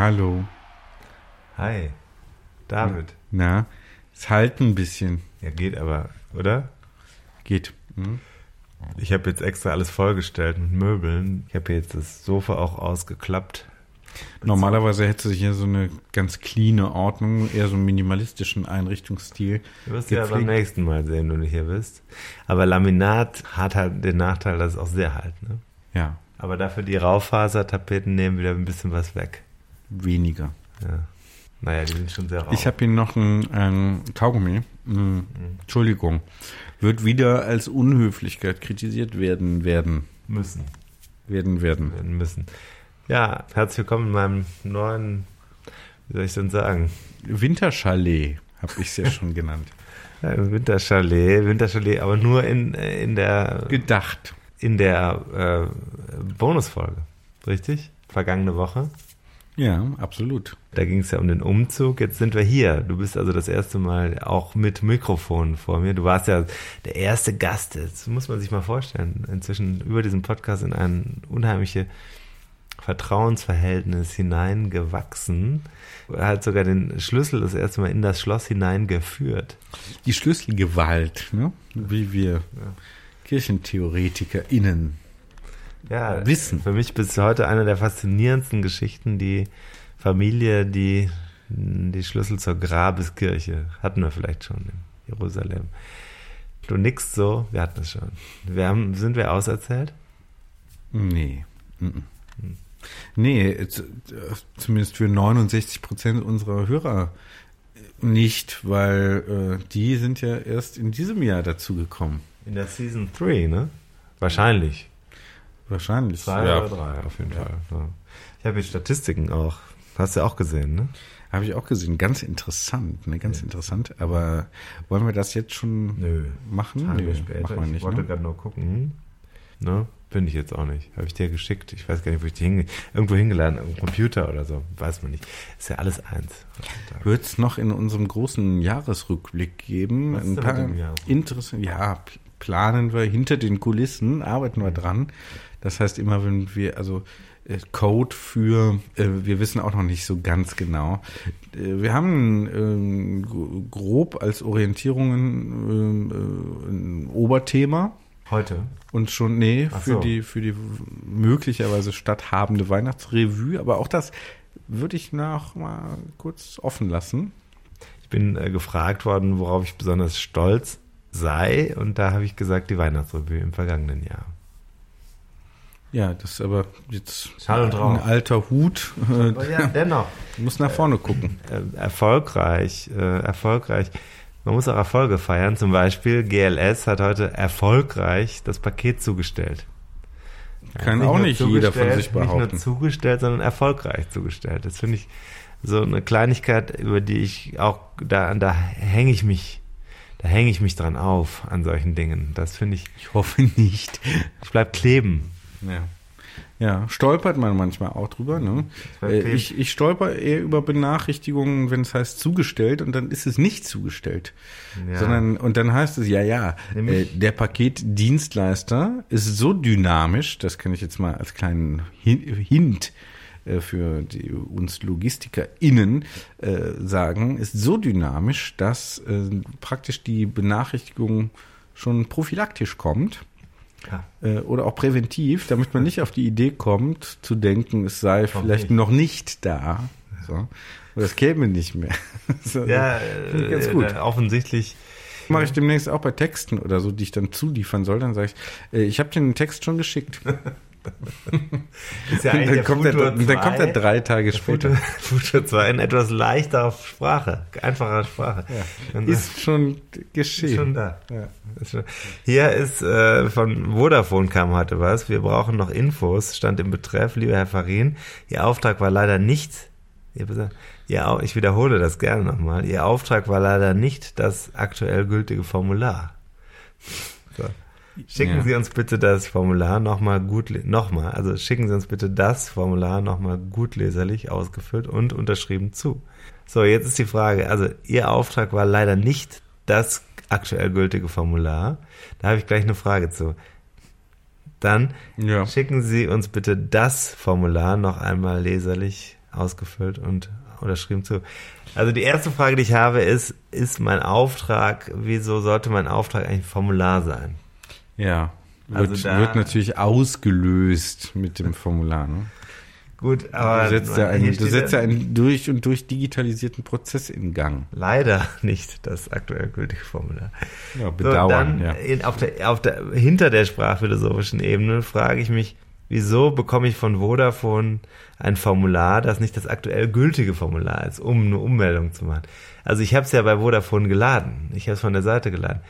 Hallo. Hi, David. Na, es halt ein bisschen. Ja, geht aber, oder? Geht. Hm? Ich habe jetzt extra alles vollgestellt mit Möbeln. Ich habe jetzt das Sofa auch ausgeklappt. Normalerweise hätte sich hier so eine ganz cleane Ordnung, eher so einen minimalistischen Einrichtungsstil. Du wirst ja beim gepflegt. nächsten Mal sehen, wenn du hier bist. Aber Laminat hat halt den Nachteil, dass es auch sehr halt. Ne? Ja, Aber dafür die Raufasertapeten nehmen wieder ein bisschen was weg. Weniger. Ja. Naja, die sind schon sehr rau. Ich habe hier noch ein, ein Kaugummi. Hm, Entschuldigung. Wird wieder als Unhöflichkeit kritisiert werden, werden, müssen. werden, werden. werden müssen. Ja, herzlich willkommen in meinem neuen, wie soll ich denn sagen? Winterchalet habe ich es ja schon genannt. Ja, Winterchalet, Winterchalet, aber nur in, in der Gedacht. in der äh, Bonusfolge, richtig? Vergangene Woche. Ja, absolut. Da ging es ja um den Umzug. Jetzt sind wir hier. Du bist also das erste Mal auch mit Mikrofon vor mir. Du warst ja der erste Gast. Das muss man sich mal vorstellen. Inzwischen über diesen Podcast in ein unheimliche Vertrauensverhältnis hineingewachsen. Er hat sogar den Schlüssel das erste Mal in das Schloss hineingeführt. Die Schlüsselgewalt, ne? wie wir KirchentheoretikerInnen Ja, Wissen. Für mich bis heute eine der faszinierendsten Geschichten, die Familie, die die Schlüssel zur Grabeskirche hatten wir vielleicht schon in Jerusalem. Du nix so, wir hatten es schon. Wir haben, sind wir auserzählt? Nee. Mhm. Nee, zumindest für 69 Prozent unserer Hörer nicht, weil äh, die sind ja erst in diesem Jahr dazugekommen. In der Season 3, ne? Wahrscheinlich. Wahrscheinlich. Zwei ja, oder drei, auf jeden Fall. Ja. Ich habe die Statistiken auch. Hast du auch gesehen, ne? Habe ich auch gesehen. Ganz interessant, ne? Ganz interessant. Aber wollen wir das jetzt schon Nö. machen? Tage Nö, später. machen wir ich nicht. wollte Ne? gerade nur gucken. Ne? Bin ich jetzt auch nicht. Habe ich dir geschickt. Ich weiß gar nicht, wo ich die hinge irgendwo hingeladen, am Computer oder so. Weiß man nicht. Ist ja alles eins. Wird es noch in unserem großen Jahresrückblick geben? Was Ein paar interessante, ja, planen wir hinter den Kulissen, arbeiten Mhm. wir dran. Das heißt immer, wenn wir, also äh, Code für, äh, wir wissen auch noch nicht so ganz genau. Äh, Wir haben gro- grob als Orientierungen ähm, äh, ein Oberthema. Heute? Und schon, nee, Ach für so. die, für die möglicherweise statthabende Weihnachtsrevue, aber auch das würde ich noch mal kurz offen lassen. Ich bin äh, gefragt worden, worauf ich besonders stolz sei. Und da habe ich gesagt, die Weihnachtsrevue im vergangenen Jahr. Ja, das ist aber jetzt ein alter Hut. Äh, Aber ja, dennoch. muss nach vorne gucken. äh, erfolgreich, äh, erfolgreich. Man muss auch Erfolge feiern. Zum Beispiel GLS hat heute erfolgreich das Paket zugestellt. Kann Nicht auch nicht jeder von sich Nicht behaupten. nur zugestellt, sondern erfolgreich zugestellt. Das finde ich so eine Kleinigkeit, über die ich auch, da, da hänge ich mich, da hänge ich mich dran auf an solchen Dingen. Das finde ich, Ich hoffe nicht. ich bleib kleben. Ja. Ja, stolpert man manchmal auch drüber. Ne? Äh, okay. Ich, ich stolper eher über Benachrichtigungen, wenn es heißt zugestellt und dann ist es nicht zugestellt. Ja. Sondern, und dann heißt es, ja, ja, äh, Nämlich- der Paketdienstleister ist so dynamisch, das kann ich jetzt mal als kleinen Hin- Hint äh, für die, uns LogistikerInnen äh, sagen, ist so dynamisch, dass äh, praktisch die Benachrichtigung schon prophylaktisch kommt. Ja. Äh, oder auch präventiv, damit man nicht auf die Idee kommt, zu denken, es sei vielleicht nicht. noch nicht da. So. Oder es käme nicht mehr. so, Ja, ganz äh, gut. äh, offensichtlich. Mache ich demnächst auch bei Texten oder so, die ich dann zuliefern soll. Dann sage ich, ich habe dir den Text schon geschickt. Ist ja Und dann, der kommt er, Futur dann kommt er 2. drei Tage später. Futur 2 in etwas leichterer Sprache, einfacher Sprache. Das Ist schon ist geschehen. schon da. Ja. Ist schon- Hier ist äh, von Vodafone kam heute was. Wir brauchen noch Infos. Stand im Betreff, lieber Herr Farin. Ihr Auftrag war leider nicht. Au- ich wiederhole das gerne nochmal. Ihr Auftrag war leider nicht das aktuell gültige Formular. Schicken Ja. Sie uns bitte das Formular nochmal gut, nochmal, also schicken Sie uns bitte das Formular nochmal gut leserlich ausgefüllt und unterschrieben zu. So, jetzt ist die Frage, also Ihr Auftrag war leider nicht das aktuell gültige Formular. Da habe ich gleich eine Frage zu. Dann Ja. schicken Sie uns bitte das Formular noch einmal leserlich ausgefüllt und unterschrieben zu. Also die erste Frage, die ich habe, ist, ist mein Auftrag, wieso sollte mein Auftrag eigentlich ein Formular sein? Ja. Wird, Also da- wird natürlich ausgelöst mit dem Formular. Ne? Gut, aber Du setzt ja einen, du setzt ja einen durch und durch digitalisierten Prozess in Gang. leider nicht das aktuell gültige Formular. Ja, So, bedauern, dann ja. in, auf der, auf der, hinter der sprachphilosophischen Ebene frage ich mich, wieso bekomme ich von Vodafone ein Formular, das nicht das aktuell gültige Formular ist, um eine Ummeldung zu machen. Also ich habe es ja bei Vodafone geladen. Ich habe es von der Seite geladen.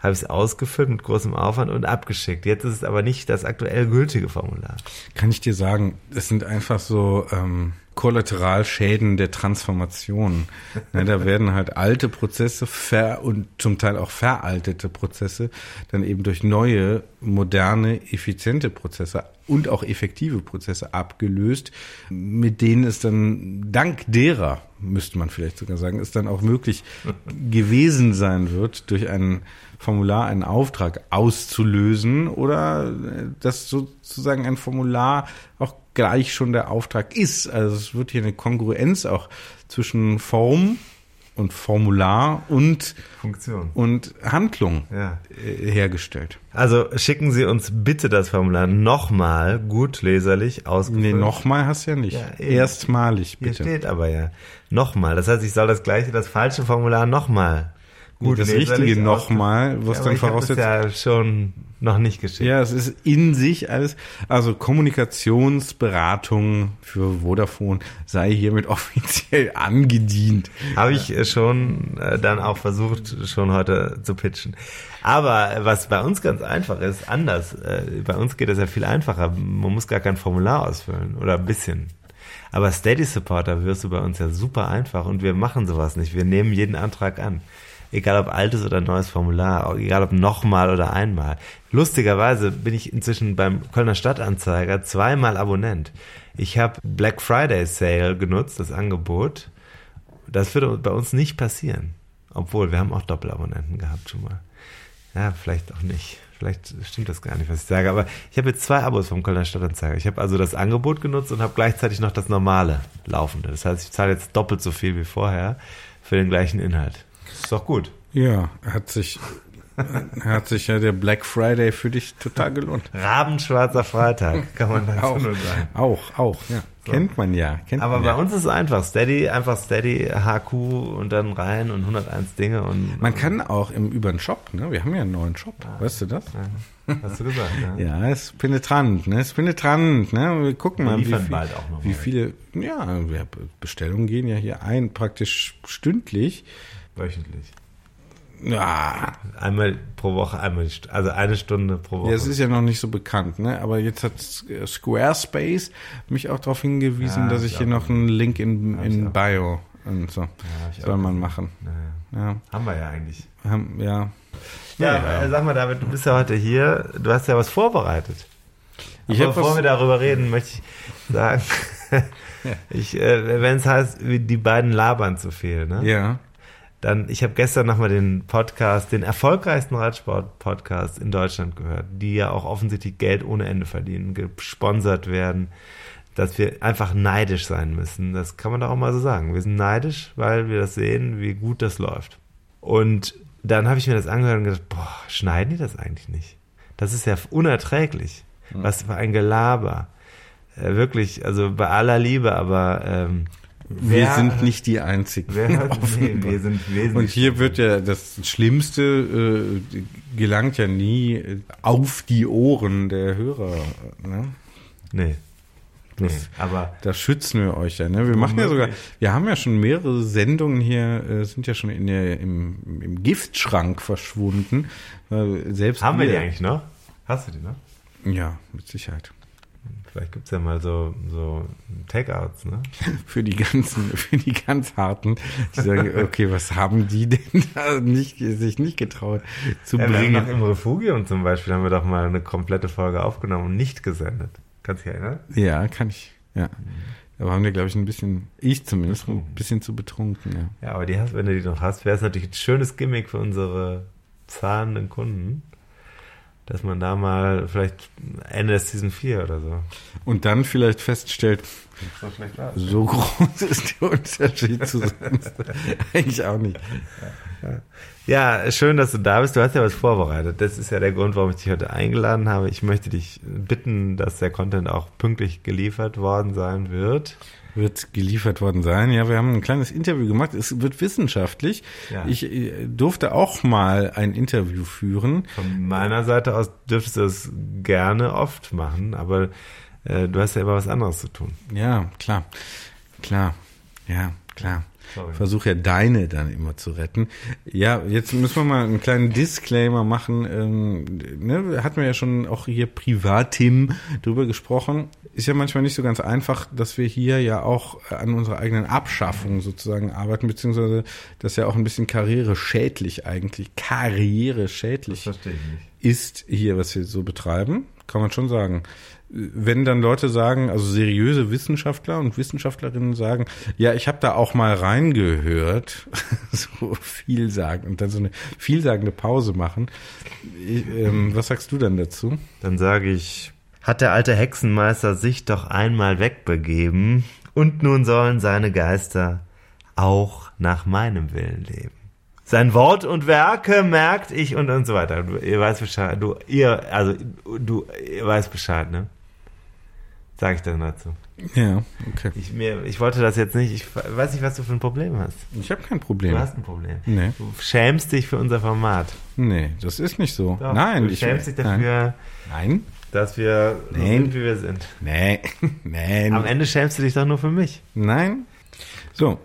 Habe es ausgefüllt mit großem Aufwand und abgeschickt. Jetzt ist es aber nicht das aktuell gültige Formular. Kann ich dir sagen, es sind einfach so ähm, Kollateralschäden der Transformation. Ne, da werden halt alte Prozesse ver und zum Teil auch veraltete Prozesse dann eben durch neue, moderne, effiziente Prozesse und auch effektive Prozesse abgelöst, mit denen es dann dank derer, müsste man vielleicht sogar sagen, es dann auch möglich gewesen sein wird, durch ein Formular einen Auftrag auszulösen oder äh, dass sozusagen ein Formular auch gleich schon der Auftrag ist. Also es wird hier eine Kongruenz auch zwischen Form und Formular und, Funktion. und Handlung Ja. äh, hergestellt. Also schicken Sie uns bitte das Formular nochmal gut leserlich ausgefüllt. Nee, nochmal hast du ja nicht. Ja. Erstmalig, Hier bitte. steht aber ja nochmal. Das heißt, ich soll das gleiche, das falsche Formular nochmal. Nee, das richtige nochmal, was ja, dann voraussetzt- das ja schon noch nicht geschickt. Ja, es ist in sich alles, also Kommunikationsberatung für Vodafone sei hiermit offiziell angedient. Habe ich äh, schon äh, dann auch versucht, schon heute zu pitchen. Aber äh, was bei uns ganz einfach ist, anders. Äh, bei uns geht das ja viel einfacher. Man muss gar kein Formular ausfüllen oder ein bisschen. Aber Steady Supporter wirst du bei uns ja super einfach und wir machen sowas nicht. Wir nehmen jeden Antrag an. Egal ob altes oder neues Formular, egal ob nochmal oder einmal. Lustigerweise bin ich inzwischen beim Kölner Stadtanzeiger zweimal Abonnent. Ich habe Black Friday Sale genutzt, das Angebot. Das würde bei uns nicht passieren. Obwohl, wir haben auch Doppelabonnenten gehabt schon mal. Ja, vielleicht auch nicht. Vielleicht stimmt das gar nicht, was ich sage. Aber ich habe jetzt zwei Abos vom Kölner Stadtanzeiger. Ich habe also das Angebot genutzt und habe gleichzeitig noch das normale laufende. Das heißt, ich zahle jetzt doppelt so viel wie vorher für den gleichen Inhalt. Ist doch gut. Ja, hat sich, hat sich ja der Black Friday für dich total gelohnt. Rabenschwarzer Freitag, kann man dazu Auch, nur sagen. auch, auch, ja. Kennt man ja. Kennt Aber man bei ja. uns ist es einfach Steady, einfach Steady, HQ und dann rein und 101 Dinge und. Man kann auch im, über den Shop, ne? Wir haben ja einen neuen Shop, weißt du das? Hast du gesagt, ja? Ja, ist penetrant, ne? Ist penetrant, ne? Wir gucken Wir mal, wie, viel, bald auch noch wie viele, ja, Bestellungen gehen ja hier ein, praktisch stündlich. Wöchentlich. Ja, Einmal pro Woche, einmal, also eine Stunde pro Woche. ja, es ist ja noch nicht so bekannt, ne? Aber jetzt hat Squarespace mich auch darauf hingewiesen, Ja, dass ich hier noch einen Link in, in. Bio und so. ich Soll man machen. Naja. Ja, Haben wir ja eigentlich. haben, ja. Ja, Ja. äh, sag mal, David, du bist ja heute hier. Du hast ja was vorbereitet. Ich Aber bevor wir darüber reden, möchte ich sagen, ich, äh, wenn es heißt, die beiden labern zu viel, ne? Ja. Dann, ich habe gestern nochmal den Podcast, den erfolgreichsten Radsport-Podcast in Deutschland gehört, die ja auch offensichtlich Geld ohne Ende verdienen, gesponsert werden, dass wir einfach neidisch sein müssen. Das kann man doch auch mal so sagen. Wir sind neidisch, weil wir das sehen, wie gut das läuft. Und dann habe ich mir das angehört und gedacht, boah, schneiden die das eigentlich nicht? Das ist ja unerträglich. Was für ein Gelaber. Äh, wirklich, also bei aller Liebe, aber ähm, Wir wer- sind nicht die Einzigen. Wer nee, wir sind wesentlich. Und hier wird ja das Schlimmste äh, gelangt ja nie auf die Ohren der Hörer. Ne? Nee. nee. Das- Aber Da schützen wir euch ja. Ne? Wir machen ja sogar, wir haben ja schon mehrere Sendungen hier, äh, sind ja schon in der, im, im Giftschrank verschwunden. Äh, selbst haben wir die eigentlich noch? Hast du die noch? Ja, mit Sicherheit. Vielleicht gibt's ja mal so, so Takeouts, ne? Für die ganzen, für die ganz harten, die sagen, okay, was haben die denn da nicht, sich nicht getraut zu Ja, wir haben noch bringen? im Refugium zum Beispiel haben wir doch mal eine komplette Folge aufgenommen und nicht gesendet. Kannst du dich erinnern? Ja, kann ich. Ja. Aber haben wir, glaube ich, ein bisschen, ich zumindest, ein bisschen zu betrunken. Ja. Ja, aber die hast, wenn du die noch hast, wäre es natürlich ein schönes Gimmick für unsere zahlenden Kunden, dass man da mal vielleicht Ende des Season 4 oder so. Und dann vielleicht feststellt, So so groß ist der Unterschied zu sonst. Eigentlich auch nicht. Ja, schön, dass du da bist. Du hast ja was vorbereitet. Das ist ja der Grund, warum ich dich heute eingeladen habe. Ich möchte dich bitten, dass der Content auch pünktlich geliefert worden sein wird. Wird geliefert worden sein. Ja, wir haben ein kleines Interview gemacht. Es wird wissenschaftlich. Ja. Ich äh, durfte auch mal ein Interview führen. Von meiner Seite aus dürftest du das gerne oft machen, aber äh, du hast ja immer was anderes zu tun. Ja, klar. Klar. Ja, klar. Sorry. Versuch ja deine dann immer zu retten. Ja, jetzt müssen wir mal einen kleinen Disclaimer machen. Ähm, ne, hatten wir ja schon auch hier Privatim drüber gesprochen. Ist ja manchmal nicht so ganz einfach, dass wir hier ja auch an unserer eigenen Abschaffung sozusagen arbeiten, beziehungsweise das ja auch ein bisschen karriereschädlich eigentlich, karriereschädlich ist hier, was wir so betreiben, kann man schon sagen. Wenn dann Leute sagen, also seriöse Wissenschaftler und Wissenschaftlerinnen sagen, ja, ich habe da auch mal reingehört, so viel sagen und dann so eine vielsagende Pause machen. Ich, ähm, was sagst du dann dazu? Dann sage ich, hat der alte Hexenmeister sich doch einmal wegbegeben und nun sollen seine Geister auch nach meinem Willen leben. Sein Wort und Werke merkt ich und und so weiter. Du, ihr weißt Bescheid. Du, ihr, also du, ihr weißt Bescheid, ne? Sag ich dann dazu. Ja, okay. Ich, mir, ich wollte das jetzt nicht. Ich weiß nicht, was du für ein Problem hast. Ich habe kein Problem. Du hast ein Problem. Nee. Du schämst dich für unser Format. Nee, das ist nicht so. Doch, Nein, du ich schämst dich dafür, Nein. dass wir so Nein. sind, wie wir sind. Nee. Nein. Am Ende schämst du dich doch nur für mich. Nein. So.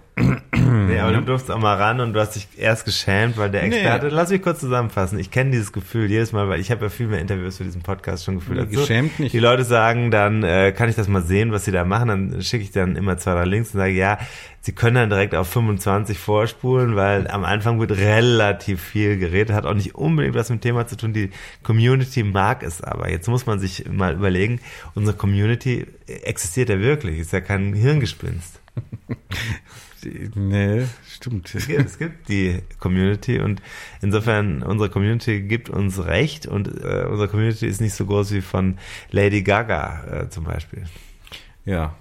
Nee, aber du durfst auch mal ran und du hast dich erst geschämt, weil der Nee. Experte. Lass mich kurz zusammenfassen. Ich kenne dieses Gefühl jedes Mal, weil ich habe ja viel mehr Interviews für diesen Podcast schon gefühlt. Nee, als du. geschämt nicht. Die Leute sagen dann, äh, kann ich das mal sehen, was sie da machen? Dann schicke ich dann immer zwei, drei Links und sage, ja, sie können dann direkt auf 25 vorspulen, weil am Anfang wird relativ viel geredet, hat auch nicht unbedingt was mit dem Thema zu tun. Die Community mag es aber. Jetzt muss man sich mal überlegen, unsere Community existiert ja wirklich, ist ja kein Hirngespinst. Nee, stimmt. Es gibt, es gibt die Community und insofern unsere Community gibt uns recht und äh, unsere Community ist nicht so groß wie von Lady Gaga äh, zum Beispiel. Ja,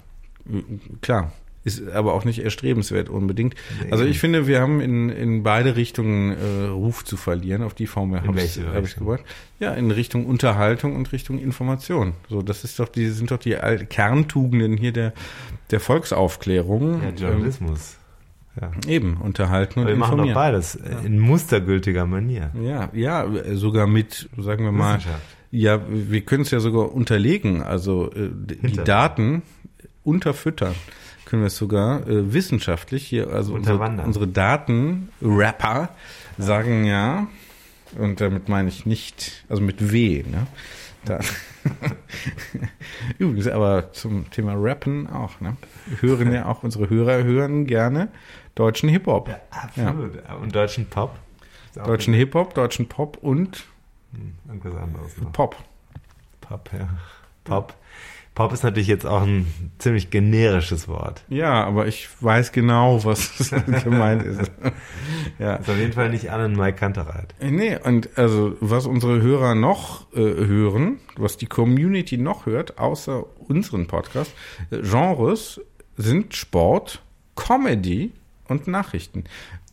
klar. Ist aber auch nicht erstrebenswert unbedingt. Also ich finde, wir haben in, in beide Richtungen äh, Ruf zu verlieren. Auf die Formel habe ich, hab ich gebracht. Ja, in Richtung Unterhaltung und Richtung Information. So, das ist doch die sind doch die Kerntugenden hier der der Volksaufklärung. Ja, Journalismus. Ja. Ähm, eben unterhalten und Aber wir machen doch informieren. beides äh, in mustergültiger Manier. Ja, ja, sogar mit, sagen wir mal, ja, wir können es ja sogar unterlegen, also äh, die Hinter- Daten unterfüttern können wir es sogar äh, wissenschaftlich hier, also unsere, unsere Datenrapper sagen ja, und damit meine ich nicht, also mit W, ne? Da. Übrigens, aber zum Thema Rappen auch, ne? Hören ja auch, unsere Hörer hören gerne deutschen Hip-Hop. Absolut. Und deutschen Pop. Deutschen Hip-Hop, deutschen Pop und Irgendwas anderes noch. Pop. Pop, ja. Pop. Pop ist natürlich jetzt auch ein ziemlich generisches Wort. Ja, aber ich weiß genau, was gemeint ist. ja. Ist auf jeden Fall nicht an Mike Kantereit. Nee, und also was unsere Hörer noch äh, hören, was die Community noch hört, außer unseren Podcast, äh, Genres sind Sport, Comedy und Nachrichten.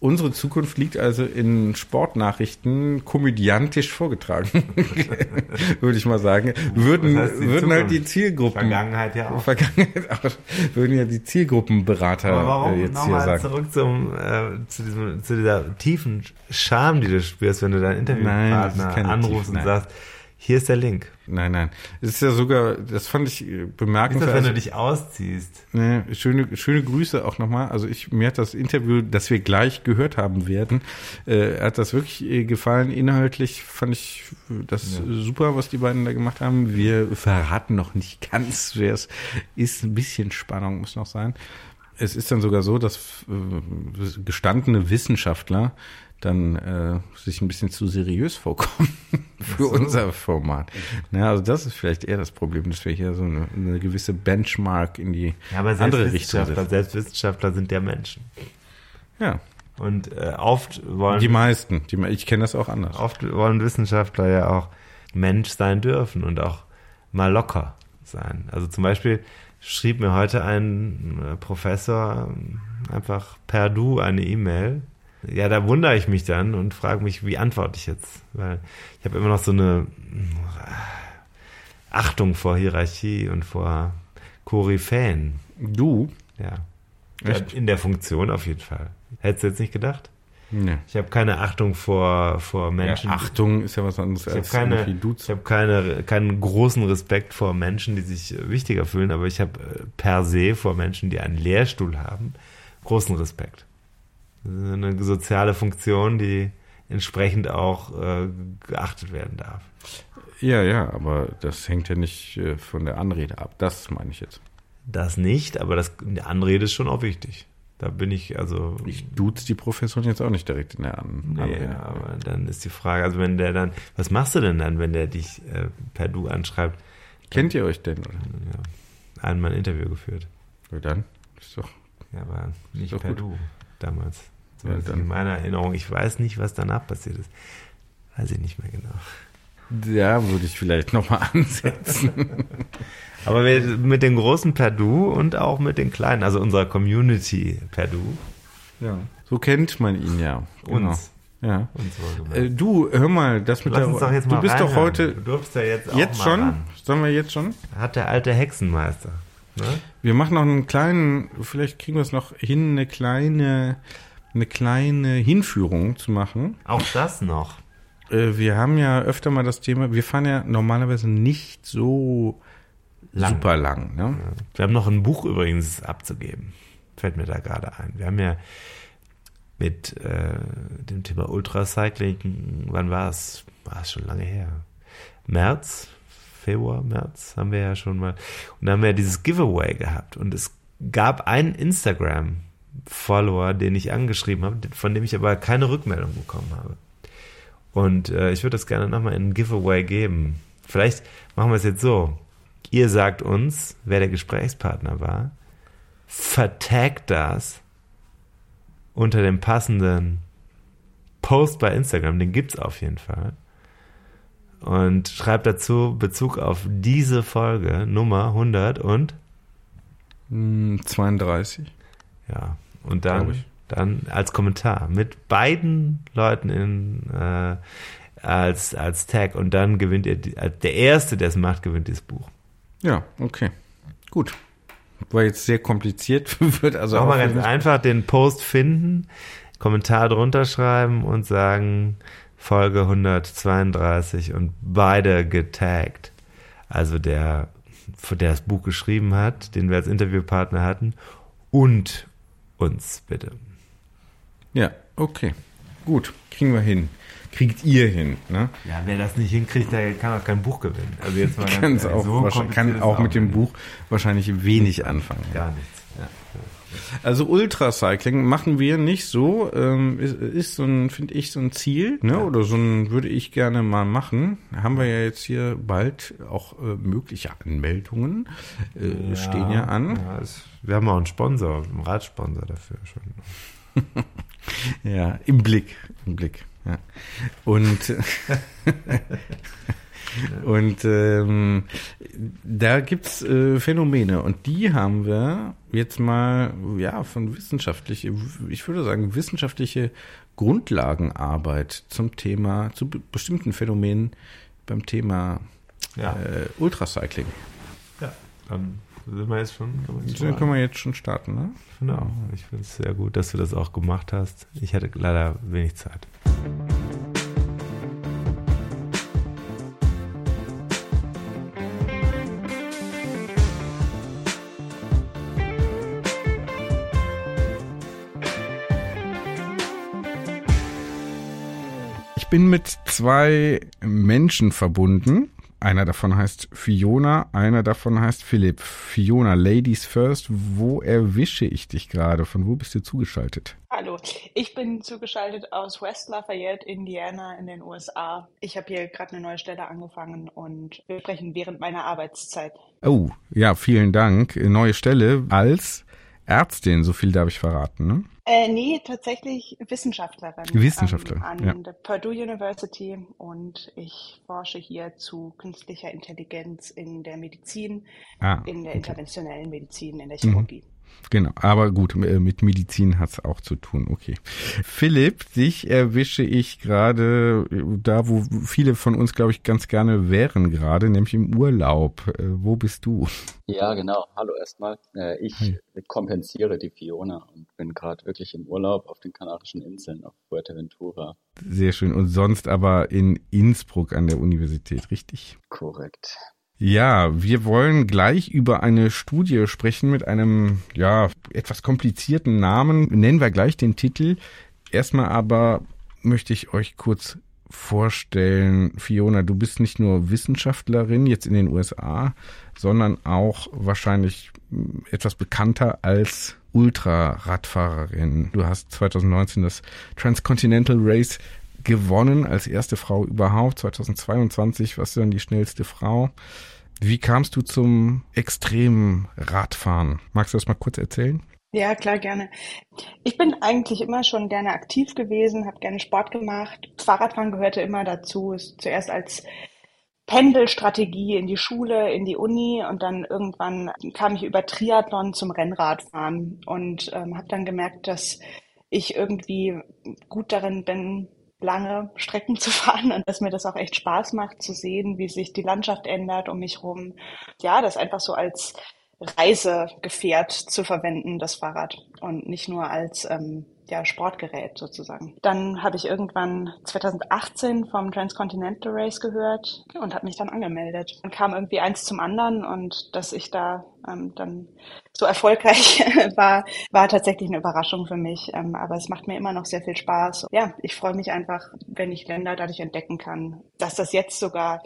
Unsere Zukunft liegt also in Sportnachrichten komödiantisch vorgetragen, würde ich mal sagen. Würden, Was heißt die würden halt die Zukunft? Zielgruppen. Vergangenheit ja auch. Vergangenheit auch, würden ja die Zielgruppenberater Aber warum äh, jetzt hier sagen. zurück zum, äh, zu, diesem, zu dieser tiefen Scham, die du spürst, wenn du deinen das Interviewpartner anrufst tief- und sagst, hier ist der Link. Nein, nein. Es ist ja sogar, das fand ich äh, Wie ist das, bemerkenswert. wenn du dich ausziehst? ne, schöne, schöne Grüße auch nochmal. Also ich, mir hat das Interview, das wir gleich gehört haben werden, äh, hat das wirklich äh, gefallen. Inhaltlich fand ich das äh, super, was die beiden da gemacht haben. Wir verraten noch nicht ganz, wer es ist. Ein bisschen Spannung muss noch sein. Es ist dann sogar so, dass äh, gestandene Wissenschaftler dann äh, sich ein bisschen zu seriös vorkommen für unser Format. Na, also das ist vielleicht eher das Problem, dass wir hier so eine, eine gewisse Benchmark in die Ja, aber andere Richtung setzen. selbst Wissenschaftler sind ja Menschen. Ja, Und äh, oft wollen die meisten. Die, ich kenne das auch anders. Oft wollen Wissenschaftler ja auch Mensch sein dürfen und auch mal locker sein. Also zum Beispiel schrieb mir heute ein äh, Professor ähm, einfach per Du eine E-Mail. Ja, da wundere ich mich dann und frage mich, wie antworte ich jetzt? Weil ich habe immer noch so eine äh, Achtung vor Hierarchie und vor Koryphäen. Du? Ja. Echt? In der Funktion auf jeden Fall. Hättest du jetzt nicht gedacht? Nee. Ich habe keine Achtung vor, vor Menschen. Ja, Achtung ist ja was anderes Ich als keine, ich habe keine, keinen großen Respekt vor Menschen, die sich wichtiger fühlen, aber ich habe äh, per se vor Menschen, die einen Lehrstuhl haben, großen Respekt. Eine soziale Funktion, die entsprechend auch äh, geachtet werden darf. Ja, ja, aber das hängt ja nicht äh, von der Anrede ab. Das meine ich jetzt. Das nicht, aber das, die Anrede ist schon auch wichtig. Da bin ich also. Ich duze die Professoren jetzt auch nicht direkt in der An Nee, Anrede. aber dann ist die Frage, also wenn der dann, was machst du denn dann, wenn der dich äh, per Du anschreibt? Kennt ihr euch denn? Oder? Ja, einmal ein Interview geführt. Ja, dann ist doch. Ja, aber nicht per gut. Du damals. Ja, Zumindest dann- in meiner Erinnerung. Ich weiß nicht, was danach passiert ist. Weiß ich nicht mehr genau. Da würde ich vielleicht nochmal ansetzen. Aber mit den großen per Du und auch mit den kleinen, also unserer Community per Du. ja. So kennt man ihn ja. Genau. Uns. Ja. Äh, du, hör mal, das mit Lass der. doch jetzt mal du bist doch heute. Du durfst ja jetzt auch Jetzt mal schon? ran. Sollen wir jetzt schon? Hat der alte Hexenmeister. Ne? Wir machen noch einen kleinen, vielleicht kriegen wir es noch hin, eine kleine, eine kleine Hinführung zu machen. Auch das noch. Äh, Wir haben ja öfter mal das Thema, wir fahren ja normalerweise nicht so Lang. super lang. Ne? Wir haben noch ein Buch übrigens abzugeben. Fällt mir da gerade ein. Wir haben ja mit äh, dem Thema Ultracycling, wann war es? War es schon lange her? März, Februar, März haben wir ja schon mal. Und da haben wir ja dieses Giveaway gehabt. Und es gab einen Instagram-Follower, den ich angeschrieben habe, von dem ich aber keine Rückmeldung bekommen habe. Und äh, ich würde das gerne nochmal in ein Giveaway geben. Vielleicht machen wir es jetzt so. Ihr sagt uns, wer der Gesprächspartner war, vertagt das unter dem passenden Post bei Instagram, den gibt's auf jeden Fall. Und schreibt dazu Bezug auf diese Folge, Nummer 100 und Hm, 32. ja, und dann, dann als Kommentar mit beiden Leuten in äh, als als Tag und dann gewinnt ihr die, als der erste, der es macht, gewinnt dieses Buch. Ja, okay. Gut. War jetzt sehr kompliziert, wird also Auch mal ganz einfach den Post finden, Kommentar drunter schreiben und sagen Folge 132 und beide getaggt. Also der, der das Buch geschrieben hat, den wir als Interviewpartner hatten und uns bitte. Ja, okay. Gut, kriegen wir hin. Kriegt ihr hin, ne? Ja, wer das nicht hinkriegt, der kann auch kein Buch gewinnen. Also jetzt mal ganz auch, so kann auch mit dem nicht. Buch wahrscheinlich wenig anfangen. gar nichts. Also Ultracycling machen wir nicht so, ähm, ist, ist so ein, finde ich, so ein Ziel, ne? Oder so ein würde ich gerne mal machen. Haben wir ja jetzt hier bald auch äh, mögliche Anmeldungen, äh, stehen ja an. Ja, es, wir haben auch einen Sponsor, einen Radsponsor dafür schon. Ja, im Blick, im Blick. Ja. Und Und ähm, da gibt's äh, Phänomene und die haben wir jetzt mal ja von wissenschaftliche, ich würde sagen wissenschaftliche Grundlagenarbeit zum Thema zu be- bestimmten Phänomenen beim Thema Ja. äh, Ultracycling. Ja, dann sind wir jetzt schon. Können wir jetzt schon Dann können wir jetzt schon starten, ne? Genau, ich finde es sehr gut, dass du das auch gemacht hast. Ich hatte leider wenig Zeit. Bin mit zwei Menschen verbunden. Einer davon heißt Fiona, einer davon heißt Philipp. Fiona, Ladies First, wo erwische ich dich gerade? Von wo bist du zugeschaltet? Hallo, ich bin zugeschaltet aus West Lafayette, Indiana in den USA. Ich habe hier gerade eine neue Stelle angefangen und wir sprechen während meiner Arbeitszeit. Oh, ja, vielen Dank. Neue Stelle als Ärztin, so viel darf ich verraten. Ne? Äh, nee, tatsächlich Wissenschaftlerin. Wissenschaftlerin, Ähm, an ja. der Purdue University und ich forsche hier zu künstlicher Intelligenz in der Medizin, Ah, in der okay. interventionellen Medizin, in der Mhm. Genau, aber gut, äh, mit Medizin hat's auch zu tun, okay. Philipp, dich erwische ich gerade äh, da, wo viele von uns, glaube ich, ganz gerne wären gerade, nämlich im Urlaub. Äh, Wo bist du? Ja, genau. Hallo erstmal. Ich Hi. kompensiere die Fiona und bin gerade wirklich im Urlaub auf den Kanarischen Inseln auf Fuerteventura. Sehr schön. Und sonst aber in Innsbruck an der Universität, richtig? Korrekt. Ja, wir wollen gleich über eine Studie sprechen mit einem, ja, etwas komplizierten Namen. Nennen wir gleich den Titel. Erstmal aber möchte ich euch kurz vorstellen, Fiona, du bist nicht nur Wissenschaftlerin jetzt in den USA, sondern auch wahrscheinlich etwas bekannter als Ultraradfahrerin. Du hast 2019 das Transcontinental Race gewonnen als erste Frau überhaupt. 2022 warst du dann die schnellste Frau. Wie kamst du zum extremen Radfahren? Magst du das mal kurz erzählen? Ja, klar, gerne. Ich bin eigentlich immer schon gerne aktiv gewesen, habe gerne Sport gemacht. Fahrradfahren gehörte immer dazu. Zuerst als Pendelstrategie in die Schule, in die Uni und dann irgendwann kam ich über Triathlon zum Rennradfahren und ähm, habe dann gemerkt, dass ich irgendwie gut darin bin, lange Strecken zu fahren und dass mir das auch echt Spaß macht zu sehen, wie sich die Landschaft ändert um mich rum. Ja, das einfach so als Reisegefährt zu verwenden, das Fahrrad und nicht nur als ähm, ja, Sportgerät sozusagen. Dann habe ich irgendwann 2018 vom Transcontinental Race gehört und habe mich dann angemeldet. Dann kam irgendwie eins zum anderen und dass ich da ähm, dann so erfolgreich war, war tatsächlich eine Überraschung für mich. Ähm, aber es macht mir immer noch sehr viel Spaß. Ja, ich freue mich einfach, wenn ich Länder dadurch entdecken kann. Dass das jetzt sogar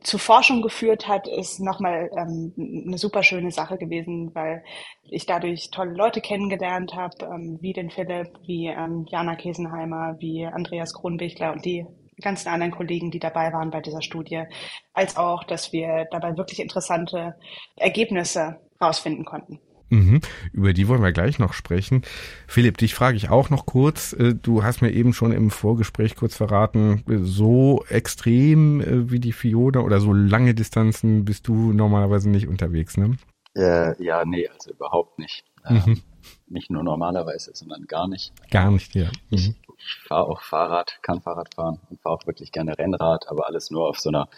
zu Forschung geführt hat, ist nochmal ähm, eine super schöne Sache gewesen, weil ich dadurch tolle Leute kennengelernt habe, ähm, wie den Philipp, wie ähm, Jana Kesenheimer, wie Andreas Kronbichler und die ganzen anderen Kollegen, die dabei waren bei dieser Studie, als auch, dass wir dabei wirklich interessante Ergebnisse rausfinden konnten. Mhm. Über die wollen wir gleich noch sprechen. Philipp, dich frage ich auch noch kurz. Äh, Du hast mir eben schon im Vorgespräch kurz verraten, äh, so extrem äh, wie die Fiona oder so lange Distanzen bist du normalerweise nicht unterwegs, ne? Äh, ja, nee, also überhaupt nicht. Mhm. Ähm, nicht nur normalerweise, sondern gar nicht. Gar nicht, ja. Ich, Mhm. ich fahre auch Fahrrad, kann Fahrrad fahren und fahre auch wirklich gerne Rennrad, aber alles nur auf so einer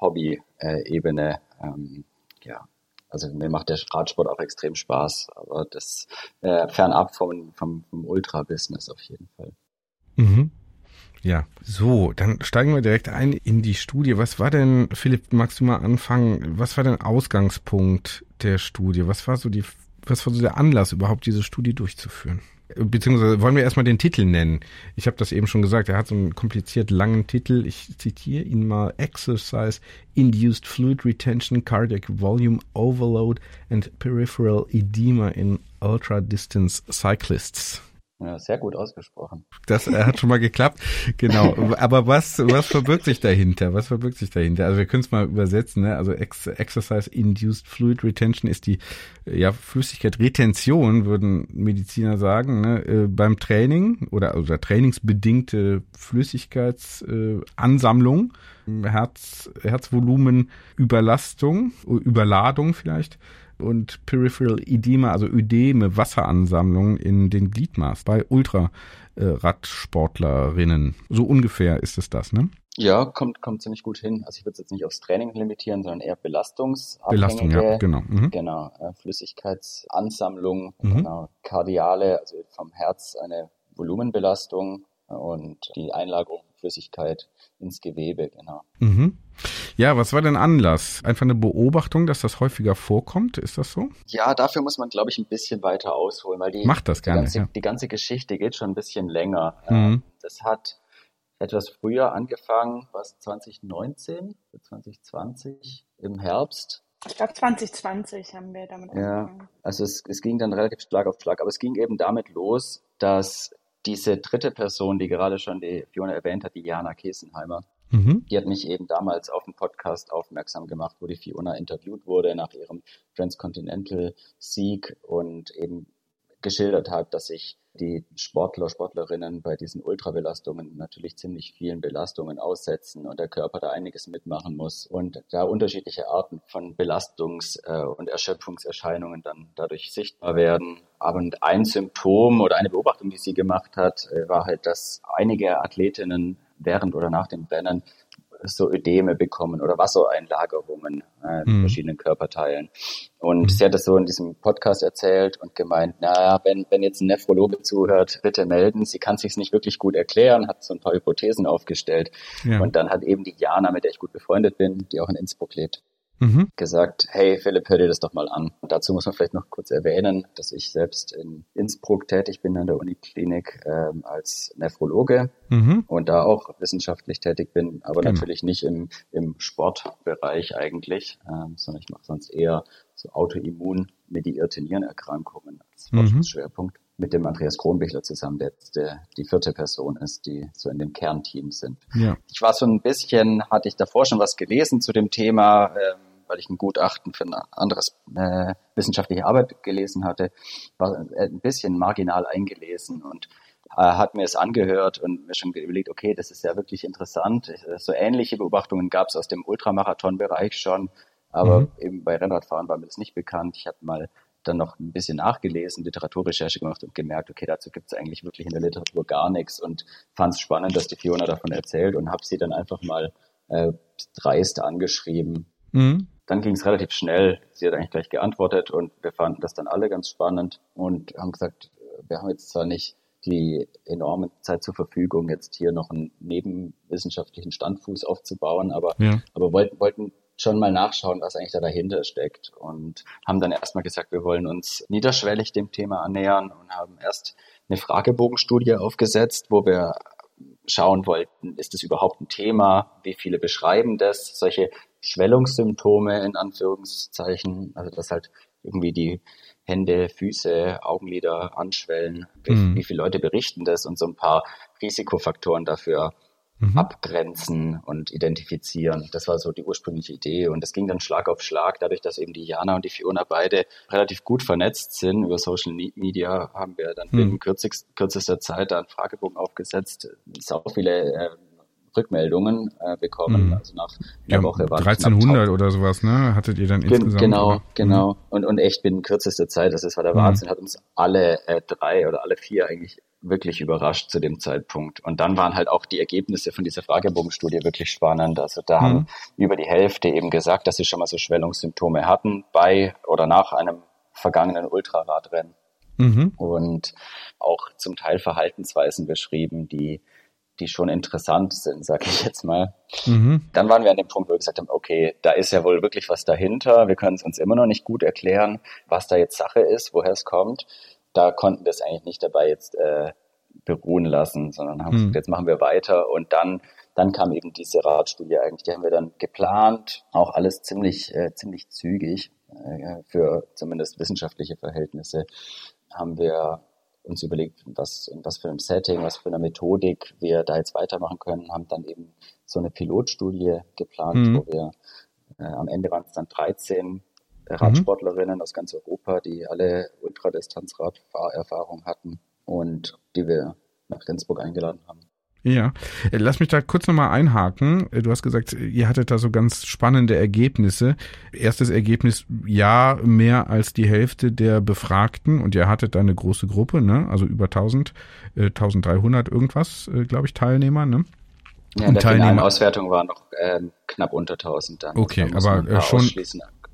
Hobby-Ebene. Ähm, ja, also mir macht der Radsport auch extrem Spaß, aber das äh, fernab vom, vom, vom Ultra-Business auf jeden Fall. Mhm. Ja, so, dann steigen wir direkt ein in die Studie. Was war denn, Philipp, magst du mal anfangen? Was war denn Ausgangspunkt der Studie? Was war so die, was war so der Anlass, überhaupt diese Studie durchzuführen? Beziehungsweise wollen wir erstmal den Titel nennen. Ich habe das eben schon gesagt, er hat so einen kompliziert langen Titel. Ich zitiere ihn mal. Exercise Induced Fluid Retention, Cardiac Volume Overload and Peripheral Edema in Ultra Distance Cyclists. Ja, sehr gut ausgesprochen. Das äh, hat schon mal geklappt. Genau. Aber was, was verbirgt sich dahinter? Was verbirgt sich dahinter? Also wir können es mal übersetzen. Ne? Also Ex Exercise Induced Fluid Retention ist die ja, Flüssigkeit Retention, würden Mediziner sagen, ne? äh, beim Training oder, oder trainingsbedingte Flüssigkeitsansammlung, äh, Herz, Herzvolumen, Überlastung, Überladung vielleicht und Peripheral Edema, also Ödeme, Wasseransammlung in den Gliedmaßen bei Ultraradsportlerinnen. So ungefähr ist es das, ne? Ja, kommt, kommt ziemlich gut hin. Also ich würde es jetzt nicht aufs Training limitieren, sondern eher belastungsabhängige. Belastung, ja, genau. Mhm. Genau, äh, Flüssigkeitsansammlung, mhm. genau, kardiale, also vom Herz eine Volumenbelastung und die Einlagerung Flüssigkeit ins Gewebe, genau. Mhm. Ja, was war denn Anlass? Einfach eine Beobachtung, dass das häufiger vorkommt? Ist das so? Ja, dafür muss man, glaube ich, ein bisschen weiter ausholen, weil die, Macht das die, gerne, ganze, ja. die ganze Geschichte geht schon ein bisschen länger. Mhm. Das hat etwas früher angefangen, was 2019, 2020 im Herbst. Ich glaube 2020 haben wir damit Ja, angefangen. also es, es ging dann relativ Schlag auf Schlag, aber es ging eben damit los, dass diese dritte Person, die gerade schon die Fiona erwähnt hat, die Jana Kesenheimer, Mhm. die hat mich eben damals auf einen Podcast aufmerksam gemacht, wo die Fiona interviewt wurde nach ihrem Transcontinental Sieg und eben geschildert hat, dass sich die Sportler, Sportlerinnen bei diesen Ultrabelastungen natürlich ziemlich vielen Belastungen aussetzen und der Körper da einiges mitmachen muss und da unterschiedliche Arten von Belastungs- äh, und Erschöpfungserscheinungen dann dadurch sichtbar werden. Aber ein Symptom oder eine Beobachtung, die sie gemacht hat, äh, war halt, dass einige Athletinnen während oder nach dem Rennen so Ödeme bekommen oder Wassereinlagerungen äh, in Mhm. verschiedenen Körperteilen. Und sie hat das so in diesem Podcast erzählt und gemeint, naja, wenn, wenn jetzt ein Nephrologe zuhört, bitte melden. Sie kann sich's nicht wirklich gut erklären, hat so ein paar Hypothesen aufgestellt. Ja. Und dann hat eben die Jana, mit der ich gut befreundet bin, die auch in Innsbruck lebt, Mhm. gesagt, hey Philipp, hör dir das doch mal an. Und dazu muss man vielleicht noch kurz erwähnen, dass ich selbst in Innsbruck tätig bin an der Uniklinik ähm, als Nephrologe Mhm. und da auch wissenschaftlich tätig bin, aber Genau. natürlich nicht im, im Sportbereich eigentlich, ähm, sondern ich mache sonst eher so autoimmun-mediierte Nierenerkrankungen als Mhm. Forschungsschwerpunkt mit dem Andreas Kronbichler zusammen, der jetzt der, die vierte Person ist, die so in dem Kernteam sind. Ja. Ich war so ein bisschen, hatte ich davor schon was gelesen zu dem Thema, ähm, weil ich ein Gutachten für ein anderes äh, wissenschaftliche Arbeit gelesen hatte, war ein bisschen marginal eingelesen und äh, hat mir es angehört und mir schon überlegt, okay, das ist ja wirklich interessant. So ähnliche Beobachtungen gab es aus dem Ultramarathon-Bereich schon, aber Mhm. eben bei Rennradfahren war mir das nicht bekannt. Ich habe mal dann noch ein bisschen nachgelesen, Literaturrecherche gemacht und gemerkt, okay, dazu gibt es eigentlich wirklich in der Literatur gar nichts und fand es spannend, dass die Fiona davon erzählt und habe sie dann einfach mal äh, dreist angeschrieben. Mhm. Dann ging es relativ schnell. Sie hat eigentlich gleich geantwortet und wir fanden das dann alle ganz spannend und haben gesagt, wir haben jetzt zwar nicht die enorme Zeit zur Verfügung, jetzt hier noch einen nebenwissenschaftlichen Standfuß aufzubauen, aber, Ja. aber wollten, wollten schon mal nachschauen, was eigentlich da dahinter steckt und haben dann erstmal gesagt, wir wollen uns niederschwellig dem Thema annähern und haben erst eine Fragebogenstudie aufgesetzt, wo wir schauen wollten, ist es überhaupt ein Thema? Wie viele beschreiben das? Solche Schwellungssymptome in Anführungszeichen, also dass halt irgendwie die Hände, Füße, Augenlider anschwellen. Wie, Mhm. wie viele Leute berichten das und so ein paar Risikofaktoren dafür Mhm. abgrenzen und identifizieren. Das war so die ursprüngliche Idee. Und das ging dann Schlag auf Schlag. Dadurch, dass eben die Jana und die Fiona beide relativ gut vernetzt sind über Social Media, haben wir dann Hm. binnen kürzigst, kürzester Zeit da einen Fragebogen aufgesetzt. Sau viele äh, Rückmeldungen äh, bekommen. Hm. Also nach einer Ja, Woche waren 1300 oder sowas, ne? Hattet ihr dann Gen insgesamt? genau, oder? genau. Und, und echt binnen kürzester Zeit, das ist war der Mhm. Wahnsinn, hat uns alle äh, drei oder alle vier eigentlich wirklich überrascht zu dem Zeitpunkt. Und dann waren halt auch die Ergebnisse von dieser Fragebogenstudie wirklich spannend. Also da Mhm. haben über die Hälfte eben gesagt, dass sie schon mal so Schwellungssymptome hatten bei oder nach einem vergangenen Ultraradrennen Mhm. und auch zum Teil Verhaltensweisen beschrieben, die die schon interessant sind, sag ich jetzt mal. Mhm. Dann waren wir an dem Punkt, wo wir gesagt haben, okay, da ist ja wohl wirklich was dahinter. Wir können es uns immer noch nicht gut erklären, was da jetzt Sache ist, woher es kommt. Da konnten wir es eigentlich nicht dabei jetzt äh, beruhen lassen, sondern haben Hm. gesagt, jetzt machen wir weiter. Und dann, dann kam eben diese Radstudie eigentlich. Die haben wir dann geplant, auch alles ziemlich, äh, ziemlich zügig äh, für zumindest wissenschaftliche Verhältnisse haben wir uns überlegt, was, in was für einem Setting, was für einer Methodik wir da jetzt weitermachen können, haben dann eben so eine Pilotstudie geplant, mhm. wo wir äh, am Ende waren es dann 13 äh, Radsportlerinnen mhm. aus ganz Europa, die alle Ultradistanzradfahrerfahrung hatten und die wir nach Rendsburg eingeladen haben. Ja, äh, lass mich da kurz nochmal einhaken. Äh, du hast gesagt, ihr hattet da so ganz spannende Ergebnisse. Erstes Ergebnis, ja, mehr als die Hälfte der Befragten und ihr hattet da eine große Gruppe, ne? also über 1000, äh, 1300 irgendwas, äh, glaube ich, Teilnehmer. Ne? Ja, in der Teilnehmer. finalen Auswertung war noch ähm, knapp unter 1000 dann. Okay, also aber äh, schon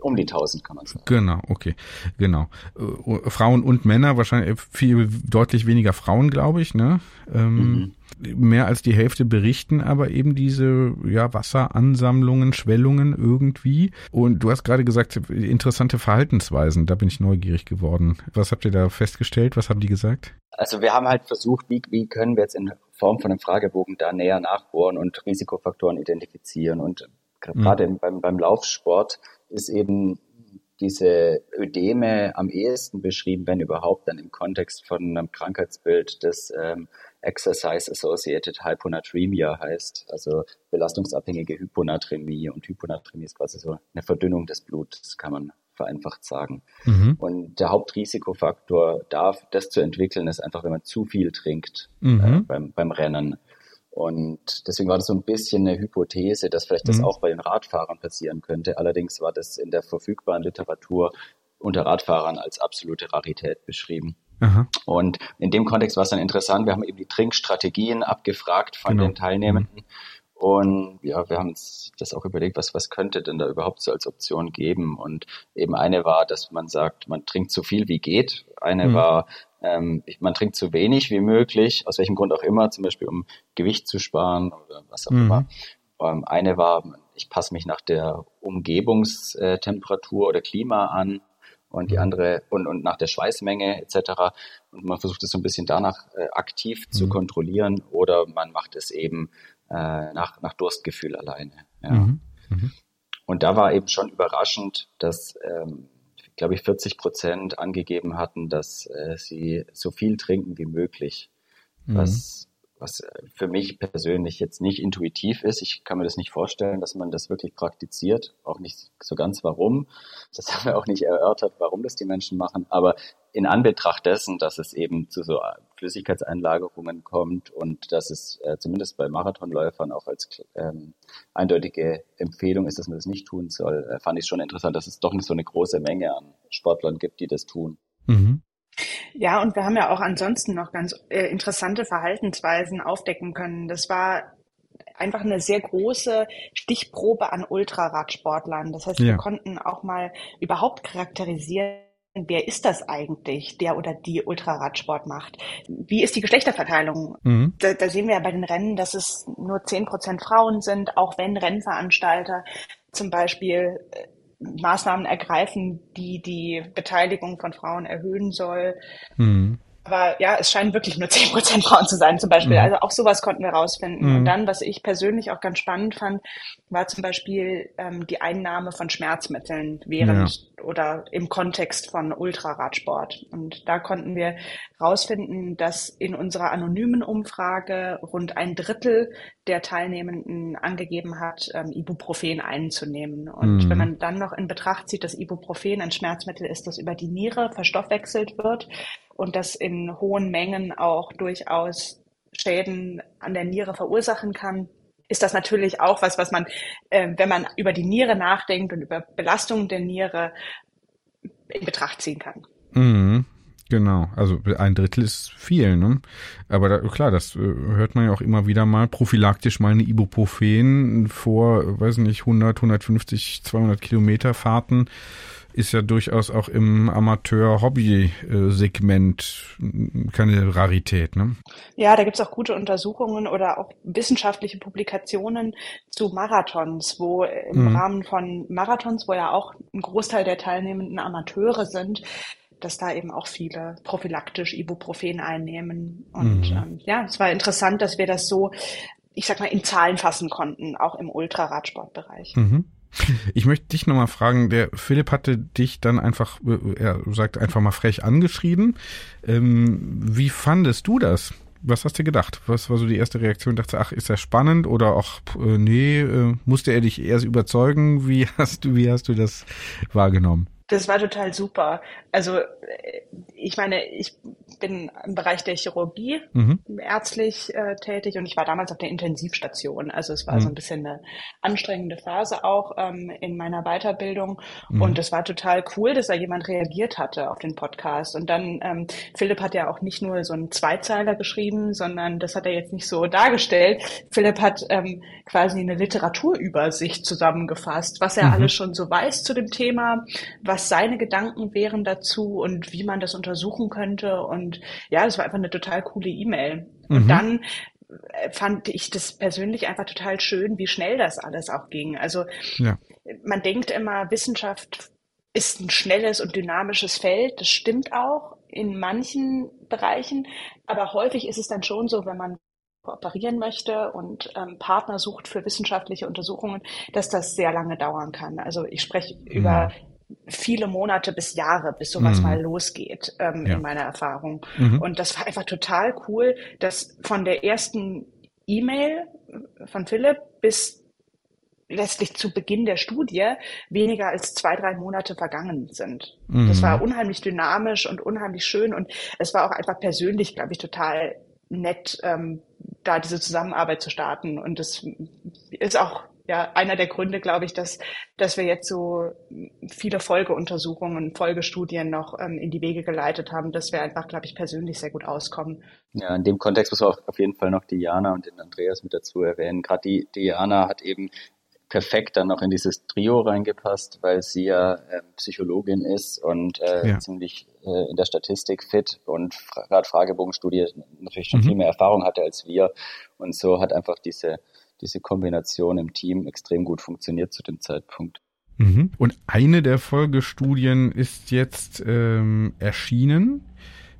um die 1000 kann man sagen. Genau, okay, genau. Äh, Frauen und Männer, wahrscheinlich viel, deutlich weniger Frauen, glaube ich, ne? Ähm, mhm. Mehr als die Hälfte berichten aber eben diese ja, Wasseransammlungen, Schwellungen irgendwie. Und du hast gerade gesagt, interessante Verhaltensweisen, da bin ich neugierig geworden. Was habt ihr da festgestellt? Was haben die gesagt? Also wir haben halt versucht, wie, wie können wir jetzt in Form von einem Fragebogen da näher nachbohren und Risikofaktoren identifizieren. Und mhm. gerade mhm. beim, beim Laufsport ist eben diese Ödeme am ehesten beschrieben, wenn überhaupt, dann im Kontext von einem Krankheitsbild, das ähm, Exercise Associated Hyponatremia heißt, also belastungsabhängige Hyponatremie. Und Hyponatremie ist quasi so eine Verdünnung des Blutes, kann man vereinfacht sagen. Mhm. Und der Hauptrisikofaktor, da das zu entwickeln, ist einfach, wenn man zu viel trinkt mhm. äh, beim, beim Rennen. Und deswegen war das so ein bisschen eine Hypothese, dass vielleicht das mhm. auch bei den Radfahrern passieren könnte. Allerdings war das in der verfügbaren Literatur unter Radfahrern als absolute Rarität beschrieben. Aha. Und in dem Kontext war es dann interessant. Wir haben eben die Trinkstrategien abgefragt von genau. den Teilnehmenden. Mhm. Und ja, wir haben uns das auch überlegt, was, was könnte denn da überhaupt so als Option geben? Und eben eine war, dass man sagt, man trinkt so viel wie geht. Eine mhm. war, ähm, man trinkt so wenig wie möglich, aus welchem Grund auch immer, zum Beispiel um Gewicht zu sparen oder was auch mhm. immer. Ähm, eine war, ich passe mich nach der Umgebungstemperatur oder Klima an und die mhm. andere und, und nach der Schweißmenge etc. Und man versucht es so ein bisschen danach äh, aktiv mhm. zu kontrollieren oder man macht es eben äh, nach, nach Durstgefühl alleine. Ja. Mhm. Mhm. Und da war eben schon überraschend, dass, ähm, glaube ich, 40 Prozent angegeben hatten, dass äh, sie so viel trinken wie möglich. Mhm. Was was für mich persönlich jetzt nicht intuitiv ist. Ich kann mir das nicht vorstellen, dass man das wirklich praktiziert. Auch nicht so ganz warum. Das haben wir auch nicht erörtert, warum das die Menschen machen. Aber in Anbetracht dessen, dass es eben zu so Flüssigkeitseinlagerungen kommt und dass es äh, zumindest bei Marathonläufern auch als ähm, eindeutige Empfehlung ist, dass man das nicht tun soll, äh, fand ich schon interessant, dass es doch nicht so eine große Menge an Sportlern gibt, die das tun. Mhm. Ja, und wir haben ja auch ansonsten noch ganz äh, interessante Verhaltensweisen aufdecken können. Das war einfach eine sehr große Stichprobe an Ultraradsportlern. Das heißt, ja. wir konnten auch mal überhaupt charakterisieren, wer ist das eigentlich, der oder die Ultraradsport macht? Wie ist die Geschlechterverteilung? Mhm. Da, da, sehen wir ja bei den Rennen, dass es nur zehn Prozent Frauen sind, auch wenn Rennveranstalter zum Beispiel äh, Maßnahmen ergreifen, die die Beteiligung von Frauen erhöhen soll. Mhm. Aber ja, es scheinen wirklich nur zehn Prozent Frauen zu sein, zum Beispiel. Mhm. Also auch sowas konnten wir rausfinden. Mhm. Und dann, was ich persönlich auch ganz spannend fand, war zum Beispiel ähm, die Einnahme von Schmerzmitteln während ja. oder im Kontext von Ultraradsport. Und da konnten wir rausfinden, dass in unserer anonymen Umfrage rund ein Drittel der Teilnehmenden angegeben hat, ähm, Ibuprofen einzunehmen. Und mhm. wenn man dann noch in Betracht zieht, dass Ibuprofen ein Schmerzmittel ist, das über die Niere verstoffwechselt wird, und das in hohen Mengen auch durchaus Schäden an der Niere verursachen kann, ist das natürlich auch was, was man, äh, wenn man über die Niere nachdenkt und über Belastungen der Niere in Betracht ziehen kann. Mhm. Genau, also ein Drittel ist viel, ne? Aber da, klar, das äh, hört man ja auch immer wieder mal, prophylaktisch mal eine Ibuprofen vor, weiß nicht, 100, 150, 200 Kilometer Fahrten ist ja durchaus auch im Amateur-Hobby-Segment keine Rarität. Ne? Ja, da gibt's auch gute Untersuchungen oder auch wissenschaftliche Publikationen zu Marathons, wo im mhm. Rahmen von Marathons, wo ja auch ein Großteil der Teilnehmenden Amateure sind, dass da eben auch viele prophylaktisch Ibuprofen einnehmen. Und mhm. ähm, ja, es war interessant, dass wir das so, ich sag mal, in Zahlen fassen konnten, auch im Ultraradsportbereich. Mhm. Ich möchte dich nochmal fragen, der Philipp hatte dich dann einfach, äh, er sagt einfach mal frech angeschrieben. Ähm, wie fandest du das? Was hast du gedacht? Was war so die erste Reaktion? Dachte, ach, ist das spannend oder auch, äh, nee, äh, musste er dich erst überzeugen? Wie hast du, wie hast du das wahrgenommen? Das war total super. Also ich meine, ich bin im Bereich der Chirurgie mhm. ärztlich äh, tätig und ich war damals auf der Intensivstation. Also es war mhm. so ein bisschen eine anstrengende Phase auch ähm, in meiner Weiterbildung. Mhm. Und es war total cool, dass da jemand reagiert hatte auf den Podcast. Und dann, ähm, Philipp hat ja auch nicht nur so einen Zweizeiler geschrieben, sondern das hat er jetzt nicht so dargestellt. Philipp hat ähm, quasi eine Literaturübersicht zusammengefasst, was er mhm. alles schon so weiß zu dem Thema, was seine Gedanken wären dazu und wie man das untersuchen könnte. Und ja, das war einfach eine total coole E-Mail. Mhm. Und dann äh, fand ich das persönlich einfach total schön, wie schnell das alles auch ging. Also ja. man denkt immer, Wissenschaft ist ein schnelles und dynamisches Feld. Das stimmt auch in manchen Bereichen, aber häufig ist es dann schon so, wenn man kooperieren möchte und ähm, Partner sucht für wissenschaftliche Untersuchungen, dass das sehr lange dauern kann. Also ich spreche ja. über viele Monate bis Jahre, bis sowas mhm. mal losgeht, ähm, ja. in meiner Erfahrung. Mhm. Und das war einfach total cool, dass von der ersten E-Mail von Philipp bis letztlich zu Beginn der Studie weniger als zwei, drei Monate vergangen sind. Mhm. Das war unheimlich dynamisch und unheimlich schön und es war auch einfach persönlich, glaube ich, total nett, ähm, da diese Zusammenarbeit zu starten. Und das ist auch ja einer der Gründe, glaube ich, dass, dass wir jetzt so viele Folgeuntersuchungen, Folgestudien noch ähm, in die Wege geleitet haben, dass wir einfach, glaube ich, persönlich sehr gut auskommen. Ja, in dem Kontext muss man auch auf jeden Fall noch Diana und den Andreas mit dazu erwähnen. Gerade die Diana hat eben perfekt dann noch in dieses Trio reingepasst, weil sie ja äh, Psychologin ist und äh, ja. ziemlich äh, in der Statistik fit und gerade Fragebogenstudie natürlich schon mhm. viel mehr Erfahrung hatte als wir. Und so hat einfach diese diese Kombination im Team extrem gut funktioniert zu dem Zeitpunkt. Mhm. Und eine der Folgestudien ist jetzt ähm, erschienen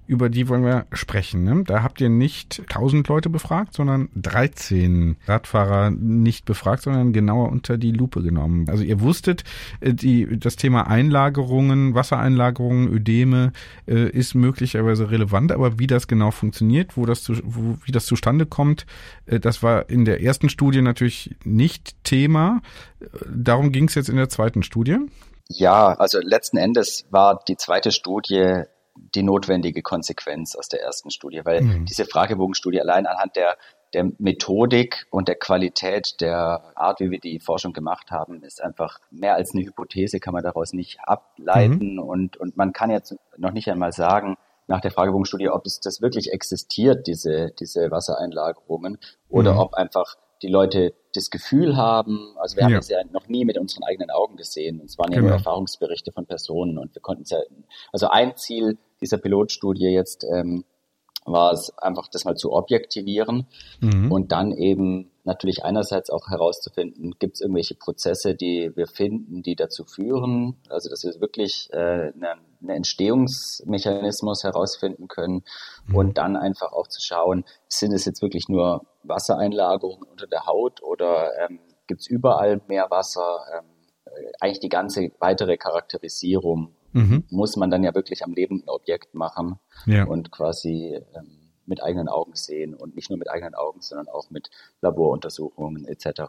über die wollen wir sprechen. Ne? Da habt ihr nicht 1000 Leute befragt, sondern 13 Radfahrer nicht befragt, sondern genauer unter die Lupe genommen. Also ihr wusstet, äh, die, das Thema Einlagerungen, Wassereinlagerungen, Ödeme äh, ist möglicherweise relevant, aber wie das genau funktioniert, wo das, zu, wo, wie das zustande kommt, äh, das war in der ersten Studie natürlich nicht Thema. Darum ging es jetzt in der zweiten Studie. Ja, also letzten Endes war die zweite Studie die notwendige Konsequenz aus der ersten Studie, weil mhm. diese Fragebogenstudie allein anhand der, der Methodik und der Qualität der Art, wie wir die Forschung gemacht haben, ist einfach mehr als eine Hypothese, kann man daraus nicht ableiten mhm. und, und man kann jetzt noch nicht einmal sagen, nach der Fragebogenstudie, ob es das wirklich existiert, diese, diese Wassereinlagerungen, oder mhm. ob einfach die Leute das Gefühl haben, also wir haben es ja noch nie mit unseren eigenen Augen gesehen. Es waren ja genau. nur Erfahrungsberichte von Personen und wir konnten es ja, also ein Ziel dieser Pilotstudie jetzt ähm, war es einfach, das mal zu objektivieren mhm. und dann eben natürlich einerseits auch herauszufinden, gibt es irgendwelche Prozesse, die wir finden, die dazu führen, also dass wir wirklich äh, einen eine Entstehungsmechanismus herausfinden können mhm. und dann einfach auch zu schauen, sind es jetzt wirklich nur Wassereinlagerungen unter der Haut oder ähm, gibt es überall mehr Wasser? Ähm, eigentlich die ganze weitere Charakterisierung mhm. muss man dann ja wirklich am lebenden Objekt machen ja. und quasi ähm, mit eigenen Augen sehen und nicht nur mit eigenen Augen, sondern auch mit Laboruntersuchungen etc.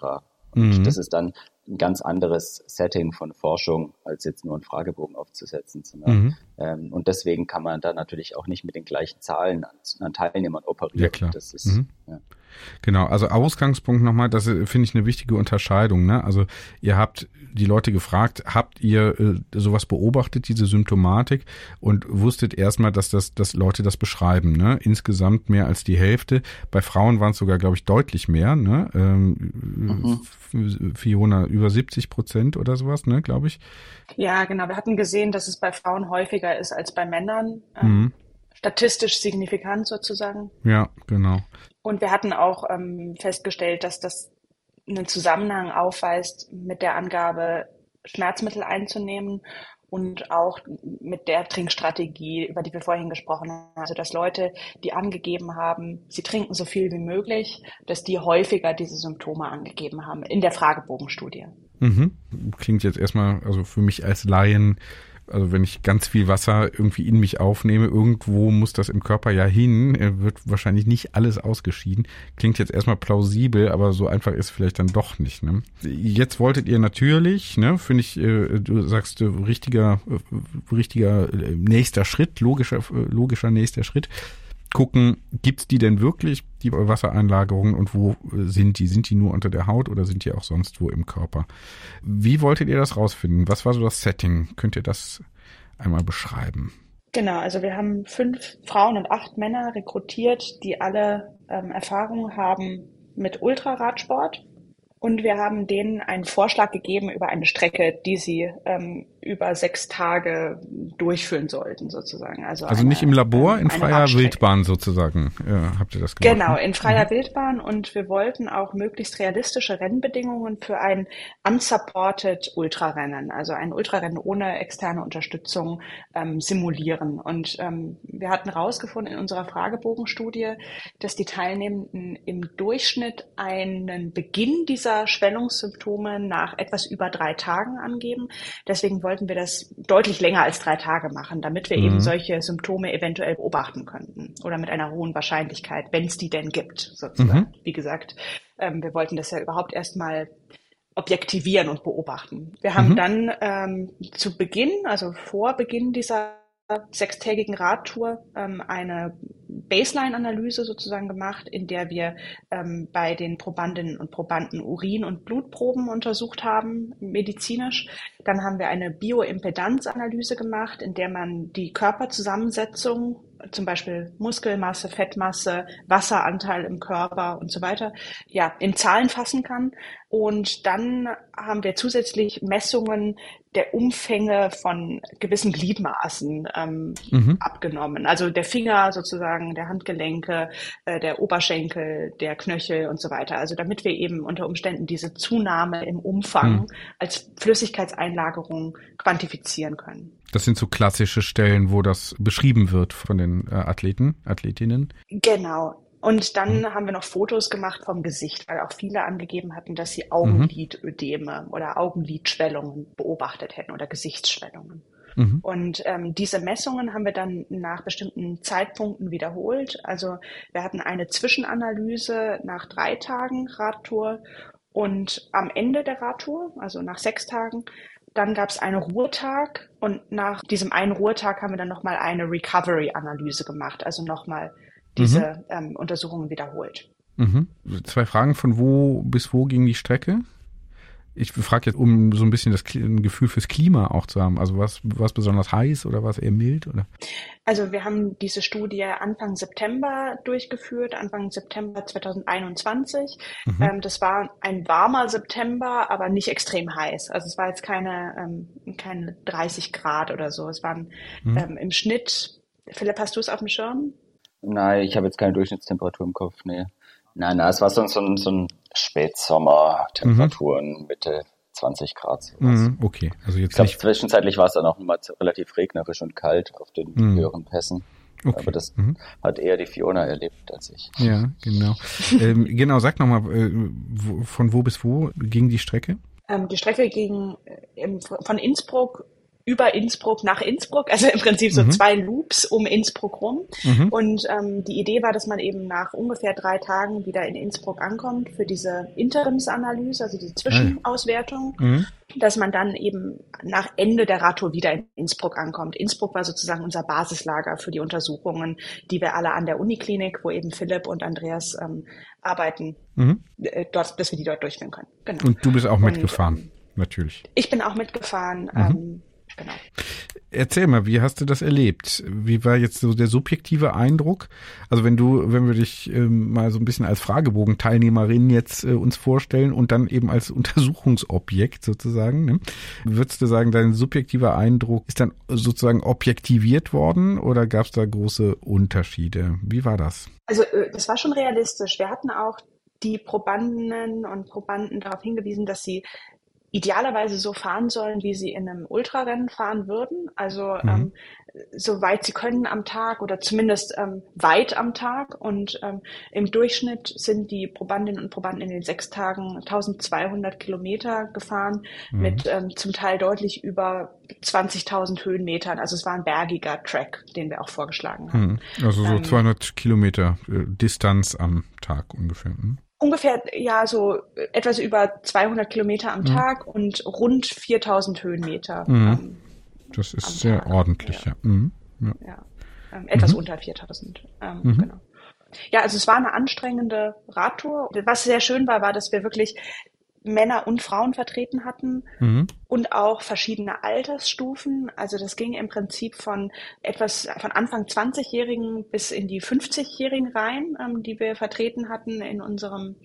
Und mhm. das ist dann ein ganz anderes Setting von Forschung, als jetzt nur einen Fragebogen aufzusetzen. Mhm. Ähm, und deswegen kann man da natürlich auch nicht mit den gleichen Zahlen an, an Teilnehmern operieren. Ja, klar. Das ist, mhm. ja. Genau, also Ausgangspunkt nochmal, das finde ich eine wichtige Unterscheidung. Ne? Also ihr habt die Leute gefragt, habt ihr äh, sowas beobachtet, diese Symptomatik und wusstet erstmal, dass das, dass Leute das beschreiben. Ne? Insgesamt mehr als die Hälfte. Bei Frauen waren es sogar, glaube ich, deutlich mehr. Ne? Ähm, mhm. Fiona über 70 Prozent oder sowas, ne, glaube ich. Ja, genau. Wir hatten gesehen, dass es bei Frauen häufiger ist als bei Männern. Ähm, mhm. Statistisch signifikant sozusagen. Ja, genau. Und wir hatten auch ähm, festgestellt, dass das einen Zusammenhang aufweist mit der Angabe, Schmerzmittel einzunehmen und auch mit der Trinkstrategie, über die wir vorhin gesprochen haben. Also, dass Leute, die angegeben haben, sie trinken so viel wie möglich, dass die häufiger diese Symptome angegeben haben in der Fragebogenstudie. Mhm. Klingt jetzt erstmal, also für mich als Laien, also wenn ich ganz viel Wasser irgendwie in mich aufnehme, irgendwo muss das im Körper ja hin, wird wahrscheinlich nicht alles ausgeschieden. Klingt jetzt erstmal plausibel, aber so einfach ist vielleicht dann doch nicht. Ne? Jetzt wolltet ihr natürlich, ne, finde ich, äh, du sagst äh, richtiger, äh, richtiger nächster Schritt, logischer, logischer nächster Schritt gucken, gibt's die denn wirklich, die Wassereinlagerungen und wo sind die? Sind die nur unter der Haut oder sind die auch sonst wo im Körper? Wie wolltet ihr das rausfinden? Was war so das Setting? Könnt ihr das einmal beschreiben? Genau, also wir haben fünf Frauen und acht Männer rekrutiert, die alle ähm, Erfahrung haben mit Ultraradsport. Und wir haben denen einen Vorschlag gegeben über eine Strecke, die sie ähm, über sechs Tage durchführen sollten, sozusagen. Also, also eine, nicht im Labor, ähm, in freier Wildbahn sozusagen ja, habt ihr das gemacht? Genau, ne? in freier mhm. Wildbahn und wir wollten auch möglichst realistische Rennbedingungen für ein unsupported Ultrarennen, also ein Ultrarennen ohne externe Unterstützung ähm, simulieren. Und ähm, wir hatten herausgefunden in unserer Fragebogenstudie, dass die Teilnehmenden im Durchschnitt einen Beginn dieser Schwellungssymptome nach etwas über drei Tagen angeben. Deswegen wollten wollten wir das deutlich länger als drei Tage machen, damit wir mhm. eben solche Symptome eventuell beobachten könnten oder mit einer hohen Wahrscheinlichkeit, wenn es die denn gibt, sozusagen. Mhm. Wie gesagt, ähm, wir wollten das ja überhaupt erstmal objektivieren und beobachten. Wir haben mhm. dann ähm, zu Beginn, also vor Beginn dieser sechstägigen Radtour ähm, eine Baseline-Analyse sozusagen gemacht, in der wir ähm, bei den Probandinnen und Probanden Urin- und Blutproben untersucht haben, medizinisch. Dann haben wir eine Bioimpedanzanalyse gemacht, in der man die Körperzusammensetzung zum Beispiel Muskelmasse, Fettmasse, Wasseranteil im Körper und so weiter, ja, in Zahlen fassen kann. Und dann haben wir zusätzlich Messungen der Umfänge von gewissen Gliedmaßen ähm, mhm. abgenommen. Also der Finger sozusagen, der Handgelenke, äh, der Oberschenkel, der Knöchel und so weiter. Also damit wir eben unter Umständen diese Zunahme im Umfang mhm. als Flüssigkeitseinlagerung quantifizieren können. Das sind so klassische Stellen, wo das beschrieben wird von den äh, Athleten, Athletinnen. Genau. Und dann mhm. haben wir noch Fotos gemacht vom Gesicht, weil auch viele angegeben hatten, dass sie Augenlidödeme mhm. oder Augenlidschwellungen beobachtet hätten oder Gesichtsschwellungen. Mhm. Und ähm, diese Messungen haben wir dann nach bestimmten Zeitpunkten wiederholt. Also wir hatten eine Zwischenanalyse nach drei Tagen Radtour und am Ende der Radtour, also nach sechs Tagen, dann gab es einen Ruhetag und nach diesem einen Ruhetag haben wir dann nochmal eine Recovery-Analyse gemacht, also nochmal diese mhm. ähm, Untersuchungen wiederholt. Mhm. Zwei Fragen, von wo bis wo ging die Strecke? Ich frage jetzt, um so ein bisschen das ein Gefühl fürs Klima auch zu haben. Also was, was besonders heiß oder was eher mild? Oder? Also wir haben diese Studie Anfang September durchgeführt, Anfang September 2021. Mhm. Ähm, das war ein warmer September, aber nicht extrem heiß. Also es war jetzt keine, ähm, keine 30 Grad oder so. Es waren mhm. ähm, im Schnitt, Philipp, hast du es auf dem Schirm? Nein, ich habe jetzt keine Durchschnittstemperatur im Kopf, nee. Nein, nein, es war so, so, ein, so ein Spätsommer, Temperaturen mhm. Mitte 20 Grad. Mhm, okay, also jetzt ich glaube, zwischenzeitlich war es dann auch immer relativ regnerisch und kalt auf den mhm. höheren Pässen. Okay. Aber das mhm. hat eher die Fiona erlebt als ich. Ja, genau. ähm, genau, sag nochmal, äh, von wo bis wo ging die Strecke? Ähm, die Strecke ging äh, von Innsbruck über Innsbruck nach Innsbruck, also im Prinzip so mhm. zwei Loops um Innsbruck rum. Mhm. Und ähm, die Idee war, dass man eben nach ungefähr drei Tagen wieder in Innsbruck ankommt für diese Interimsanalyse, also die Zwischenauswertung, mhm. dass man dann eben nach Ende der Radtour wieder in Innsbruck ankommt. Innsbruck war sozusagen unser Basislager für die Untersuchungen, die wir alle an der Uniklinik, wo eben Philipp und Andreas ähm, arbeiten, mhm. äh, dort, dass wir die dort durchführen können. Genau. Und du bist auch mitgefahren, und, ähm, natürlich. Ich bin auch mitgefahren. Mhm. Ähm, Genau. Erzähl mal, wie hast du das erlebt? Wie war jetzt so der subjektive Eindruck? Also wenn du, wenn wir dich ähm, mal so ein bisschen als Fragebogen-Teilnehmerin jetzt äh, uns vorstellen und dann eben als Untersuchungsobjekt sozusagen, ne? würdest du sagen, dein subjektiver Eindruck ist dann sozusagen objektiviert worden oder gab es da große Unterschiede? Wie war das? Also äh, das war schon realistisch. Wir hatten auch die Probandinnen und Probanden darauf hingewiesen, dass sie idealerweise so fahren sollen, wie sie in einem Ultrarennen fahren würden. Also Mhm. ähm, so weit sie können am Tag oder zumindest ähm, weit am Tag. Und ähm, im Durchschnitt sind die Probandinnen und Probanden in den sechs Tagen 1200 Kilometer gefahren Mhm. mit ähm, zum Teil deutlich über 20.000 Höhenmetern. Also es war ein bergiger Track, den wir auch vorgeschlagen haben. Hm. Also so Ähm, 200 Kilometer äh, Distanz am Tag ungefähr. Hm? Ungefähr, ja, so etwas über 200 Kilometer am Mhm. Tag und rund 4000 Höhenmeter. Mhm. Ähm, Das ist Am sehr Tag, ordentlich, ja. ja. Mhm. ja. ja, ähm, etwas Mhm. unter 4000. Ähm, Mhm. Genau. Ja, also es war eine anstrengende Radtour. Was sehr schön war, war, dass wir wirklich Männer und Frauen vertreten hatten Mhm. und auch verschiedene Altersstufen. Also das ging im Prinzip von etwas von Anfang 20-Jährigen bis in die 50-Jährigen rein, ähm, die wir vertreten hatten in unserem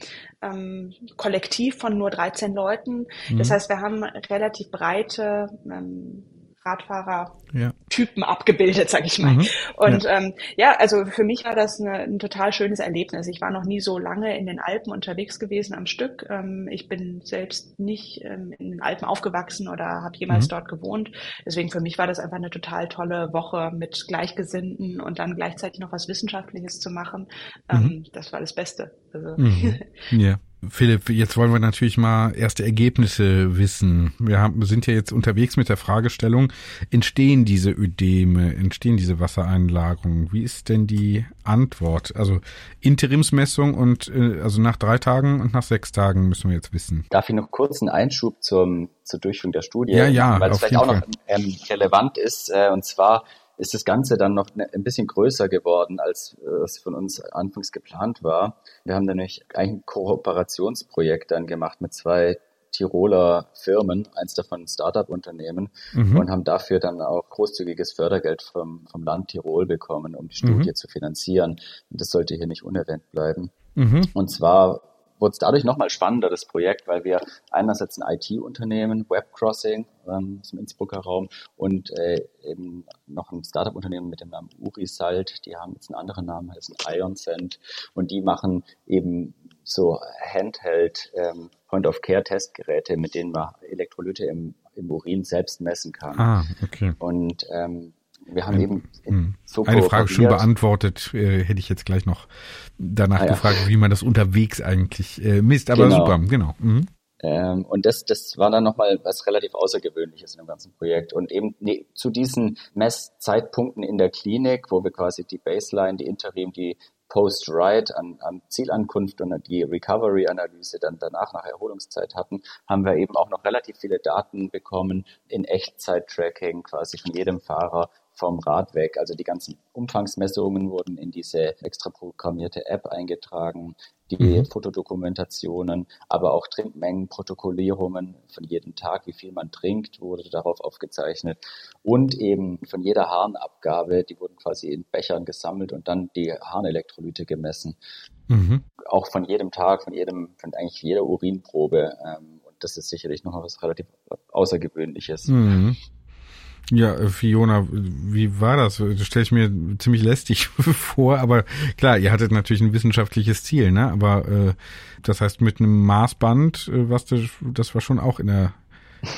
ähm, Kollektiv von nur 13 Leuten. Das Mhm. heißt, wir haben relativ breite ähm, Radfahrer Ja. Typen abgebildet, sag ich mal. Mhm. Und ähm, ja, also für mich war das eine, ein total schönes Erlebnis. Ich war noch nie so lange in den Alpen unterwegs gewesen am Stück. Ähm, ich bin selbst nicht ähm, in den Alpen aufgewachsen oder habe jemals Mhm. dort gewohnt. Deswegen für mich war das einfach eine total tolle Woche mit Gleichgesinnten und dann gleichzeitig noch was Wissenschaftliches zu machen. Ähm, Das war das Beste. Also, Mhm. Ja. Philipp, jetzt wollen wir natürlich mal erste Ergebnisse wissen. Wir haben, sind ja jetzt unterwegs mit der Fragestellung, entstehen diese Ödeme, entstehen diese Wassereinlagerungen? Wie ist denn die Antwort? Also Interimsmessung und äh, also nach drei Tagen und nach sechs Tagen müssen wir jetzt wissen. Darf ich noch kurz einen Einschub zum, zur Durchführung der Studie? Ja, ja, Weil es vielleicht auch noch ähm, relevant ist. Äh, und zwar ist das Ganze dann noch ne, ein bisschen größer geworden, als äh, es von uns anfangs geplant war. Wir haben dann nämlich eigentlich ein Kooperationsprojekt dann gemacht mit zwei Tiroler Firmen, eins davon ein Startup-Unternehmen, Mhm. und haben dafür dann auch großzügiges Fördergeld vom, vom Land Tirol bekommen, um die Studie Mhm. zu finanzieren. Und das sollte hier nicht unerwähnt bleiben. Mhm. Und zwar wurde es dadurch nochmal spannender, das Projekt, weil wir einerseits ein IT-Unternehmen, Webcrossing ähm, aus dem Innsbrucker Raum und äh, eben noch ein Startup-Unternehmen mit dem Namen Urisalt, die haben jetzt einen anderen Namen, heißen IonSend und die machen eben so Handheld ähm, Point-of-Care-Testgeräte, mit denen man Elektrolyte im, im Urin selbst messen kann. Ah, okay. Und ähm, wir haben Ein- eben Hm. so Eine Frage schon beantwortet, äh, hätte ich jetzt gleich noch danach Ah, ja. gefragt, wie man das unterwegs eigentlich äh, misst, aber Genau. super, genau. Mhm. Ähm, und das, das war dann nochmal was relativ Außergewöhnliches in dem ganzen Projekt. Und eben ne, zu diesen Messzeitpunkten in der Klinik, wo wir quasi die Baseline, die Interim, die Post-Ride an, an Zielankunft und die Recovery-Analyse dann danach nach Erholungszeit hatten, haben wir eben auch noch relativ viele Daten bekommen in Echtzeit-Tracking quasi von jedem Fahrer vom Rad weg. Also die ganzen Umfangsmessungen wurden in diese extra programmierte App eingetragen, die Mhm. Fotodokumentationen, aber auch Trinkmengenprotokollierungen von jedem Tag, wie viel man trinkt, wurde darauf aufgezeichnet. Und eben von jeder Harnabgabe, die wurden quasi in Bechern gesammelt und dann die Harnelektrolyte gemessen. Mhm. Auch von jedem Tag, von jedem, von eigentlich jeder Urinprobe. Ähm, und das ist sicherlich noch was relativ Außergewöhnliches. Mhm. Ja, äh, Fiona, wie war das? Das stelle ich mir ziemlich lästig vor, aber klar, ihr hattet natürlich ein wissenschaftliches Ziel, ne? Aber äh, das heißt mit einem Maßband, äh, was das, das war schon auch in der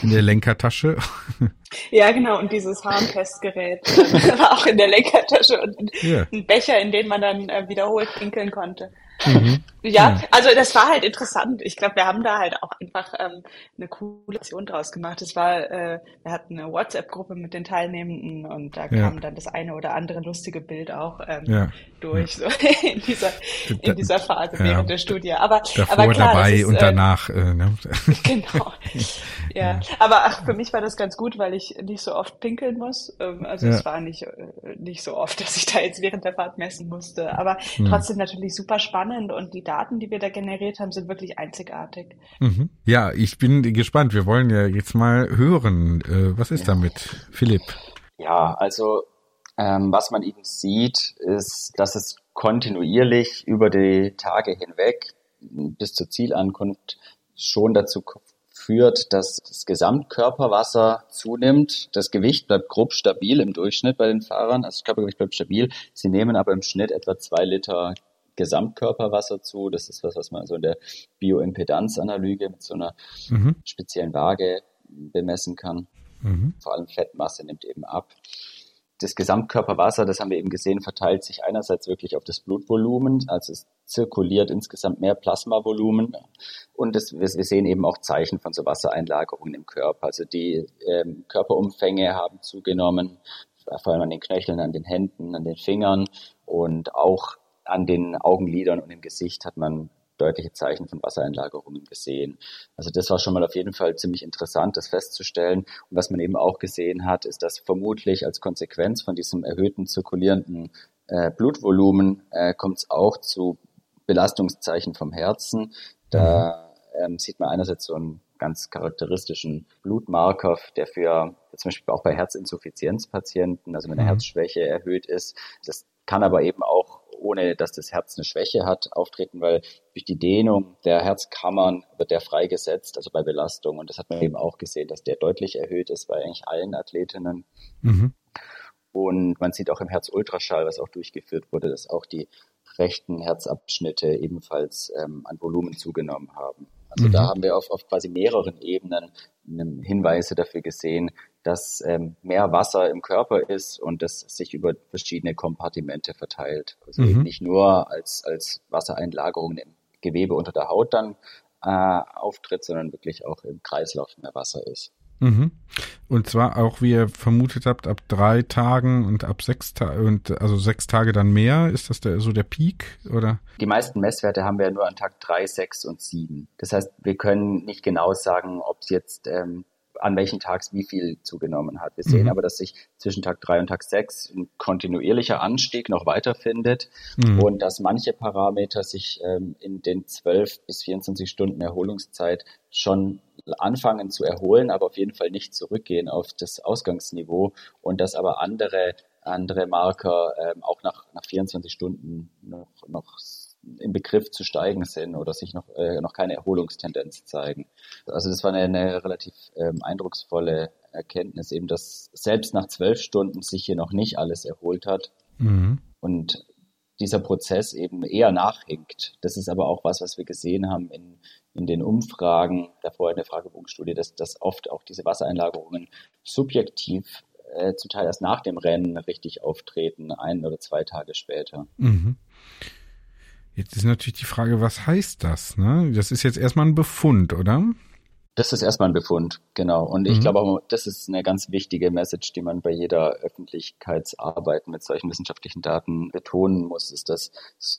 in der Lenkertasche. Ja, genau. Und dieses Harntestgerät äh, war auch in der Lenkertasche und Ja. ein Becher, in den man dann äh, wiederholt pinkeln konnte. Mhm. Ja, Ja. also das war halt interessant. Ich glaube, wir haben da halt auch einfach ähm, eine coole Aktion draus gemacht. Es war, äh, wir hatten eine WhatsApp-Gruppe mit den Teilnehmenden und da Ja. kam dann das eine oder andere lustige Bild auch ähm, Ja. durch so in dieser in dieser Phase während der Studie. Aber Davor, aber klar, dabei ist, und äh, danach. Äh, ne? Genau. Ja, aber ach, für mich war das ganz gut, weil ich nicht so oft pinkeln muss. Ähm, Also es war nicht, äh, nicht so oft, dass ich da jetzt während der Fahrt messen musste. Aber trotzdem natürlich super spannend und die Daten, die wir da generiert haben, sind wirklich einzigartig. Mhm. Ja, ich bin gespannt. Wir wollen ja jetzt mal hören. Äh, was ist damit, Philipp? Ja, also ähm, was man eben sieht, ist, dass es kontinuierlich über die Tage hinweg bis zur Zielankunft schon dazu führt, dass das Gesamtkörperwasser zunimmt. Das Gewicht bleibt grob stabil im Durchschnitt bei den Fahrern. Also das Körpergewicht bleibt stabil. Sie nehmen aber im Schnitt etwa zwei Liter Gesamtkörperwasser zu. Das ist was, was man so in der Bioimpedanzanalyse mit so einer mhm. speziellen Waage bemessen kann. Mhm. Vor allem Fettmasse nimmt eben ab. Das Gesamtkörperwasser, das haben wir eben gesehen, verteilt sich einerseits wirklich auf das Blutvolumen, also es zirkuliert insgesamt mehr Plasmavolumen und das, wir sehen eben auch Zeichen von so Wassereinlagerungen im Körper. Also die ähm, Körperumfänge haben zugenommen, vor allem an den Knöcheln, an den Händen, an den Fingern und auch an den Augenlidern und im Gesicht hat man deutliche Zeichen von Wassereinlagerungen gesehen. Also das war schon mal auf jeden Fall ziemlich interessant, das festzustellen. Und was man eben auch gesehen hat, ist, dass vermutlich als Konsequenz von diesem erhöhten zirkulierenden äh, Blutvolumen äh, kommt es auch zu Belastungszeichen vom Herzen. Da mhm. ähm, sieht man einerseits so einen ganz charakteristischen Blutmarker, der für zum Beispiel auch bei Herzinsuffizienzpatienten, also wenn eine mhm. Herzschwäche erhöht ist, das kann aber eben auch ohne dass das Herz eine Schwäche hat, auftreten, weil durch die Dehnung der Herzkammern wird der freigesetzt, also bei Belastung. Und das hat man eben auch gesehen, dass der deutlich erhöht ist bei eigentlich allen Athletinnen. Mhm. Und man sieht auch im Herzultraschall, was auch durchgeführt wurde, dass auch die rechten Herzabschnitte ebenfalls ähm, an Volumen zugenommen haben. Also mhm. da haben wir auf, auf quasi mehreren Ebenen Hinweise dafür gesehen, dass ähm, mehr Wasser im Körper ist und das sich über verschiedene Kompartimente verteilt. Also mhm. eben nicht nur als, als Wassereinlagerung im Gewebe unter der Haut dann äh, auftritt, sondern wirklich auch im Kreislauf mehr Wasser ist. Mhm. Und zwar auch, wie ihr vermutet habt, ab drei Tagen und ab sechs Tagen und also sechs Tage dann mehr. Ist das der, so der Peak oder? Die meisten Messwerte haben wir nur an Tag drei, sechs und sieben. Das heißt, wir können nicht genau sagen, ob es jetzt ähm, an welchen Tags wie viel zugenommen hat. Wir sehen mhm. aber, dass sich zwischen Tag drei und Tag sechs ein kontinuierlicher Anstieg noch weiterfindet mhm. und dass manche Parameter sich ähm, in den zwölf bis 24 Stunden Erholungszeit schon anfangen zu erholen, aber auf jeden Fall nicht zurückgehen auf das Ausgangsniveau und dass aber andere andere Marker ähm, auch nach, nach 24 Stunden noch, noch im Begriff zu steigen sind oder sich noch, äh, noch keine Erholungstendenz zeigen. Also das war eine, eine relativ ähm, eindrucksvolle Erkenntnis, eben dass selbst nach zwölf Stunden sich hier noch nicht alles erholt hat mhm. und dieser Prozess eben eher nachhinkt. Das ist aber auch was, was wir gesehen haben in, in den Umfragen, davor in der Fragebogenstudie, dass, dass oft auch diese Wassereinlagerungen subjektiv äh, zum Teil erst nach dem Rennen richtig auftreten, ein oder zwei Tage später. Mhm. Jetzt ist natürlich die Frage, was heißt das? Ne? Das ist jetzt erstmal ein Befund, oder? Das ist erstmal ein Befund, genau. Und ich mhm. glaube auch, das ist eine ganz wichtige Message, die man bei jeder Öffentlichkeitsarbeit mit solchen wissenschaftlichen Daten betonen muss, ist, dass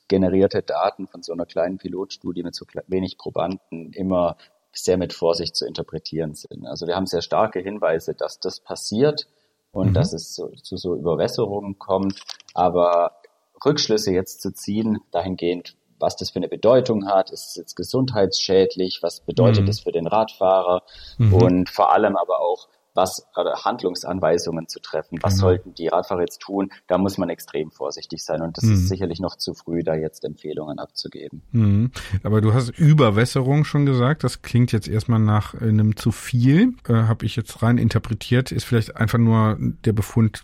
generierte Daten von so einer kleinen Pilotstudie mit so wenig Probanden immer sehr mit Vorsicht zu interpretieren sind. Also wir haben sehr starke Hinweise, dass das passiert und mhm. dass es so, zu so Überwässerungen kommt. Aber Rückschlüsse jetzt zu ziehen, dahingehend, was das für eine Bedeutung hat, ist es jetzt gesundheitsschädlich, was bedeutet mhm. es für den Radfahrer mhm. und vor allem aber auch, was Handlungsanweisungen zu treffen, was genau. sollten die Radfahrer jetzt tun, da muss man extrem vorsichtig sein und das mhm. ist sicherlich noch zu früh, da jetzt Empfehlungen abzugeben. Mhm. Aber du hast Überwässerung schon gesagt, das klingt jetzt erstmal nach einem zu viel, äh, habe ich jetzt rein interpretiert, ist vielleicht einfach nur der Befund,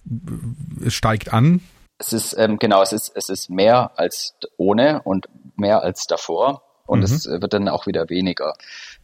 es steigt an, es ist ähm, genau, es ist es ist mehr als ohne und mehr als davor und mhm. es wird dann auch wieder weniger.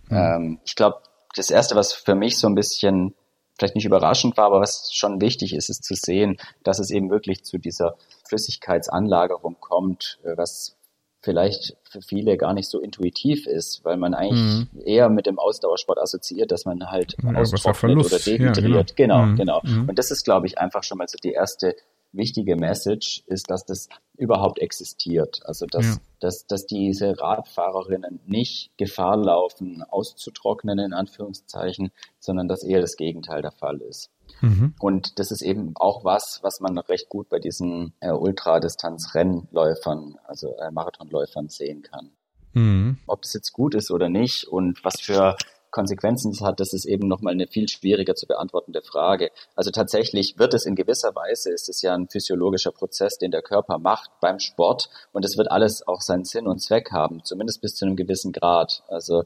Mhm. Ähm, ich glaube, das erste, was für mich so ein bisschen vielleicht nicht überraschend war, aber was schon wichtig ist, ist zu sehen, dass es eben wirklich zu dieser Flüssigkeitsanlagerung kommt, äh, was vielleicht für viele gar nicht so intuitiv ist, weil man eigentlich mhm. eher mit dem Ausdauersport assoziiert, dass man halt ja, austrocknet oder dehydriert. Ja, genau, genau. genau. Mhm. Und das ist, glaube ich, einfach schon mal so die erste wichtige Message ist, dass das überhaupt existiert. Also dass, ja. dass, dass diese Radfahrerinnen nicht Gefahr laufen, auszutrocknen, in Anführungszeichen, sondern dass eher das Gegenteil der Fall ist. Mhm. Und das ist eben auch was, was man recht gut bei diesen äh, Ultradistanz-Rennläufern, also äh, Marathonläufern sehen kann. Mhm. Ob es jetzt gut ist oder nicht und was für Konsequenzen hat, das ist eben nochmal eine viel schwieriger zu beantwortende Frage. Also tatsächlich wird es in gewisser Weise, ist es ja ein physiologischer Prozess, den der Körper macht beim Sport und es wird alles auch seinen Sinn und Zweck haben, zumindest bis zu einem gewissen Grad. Also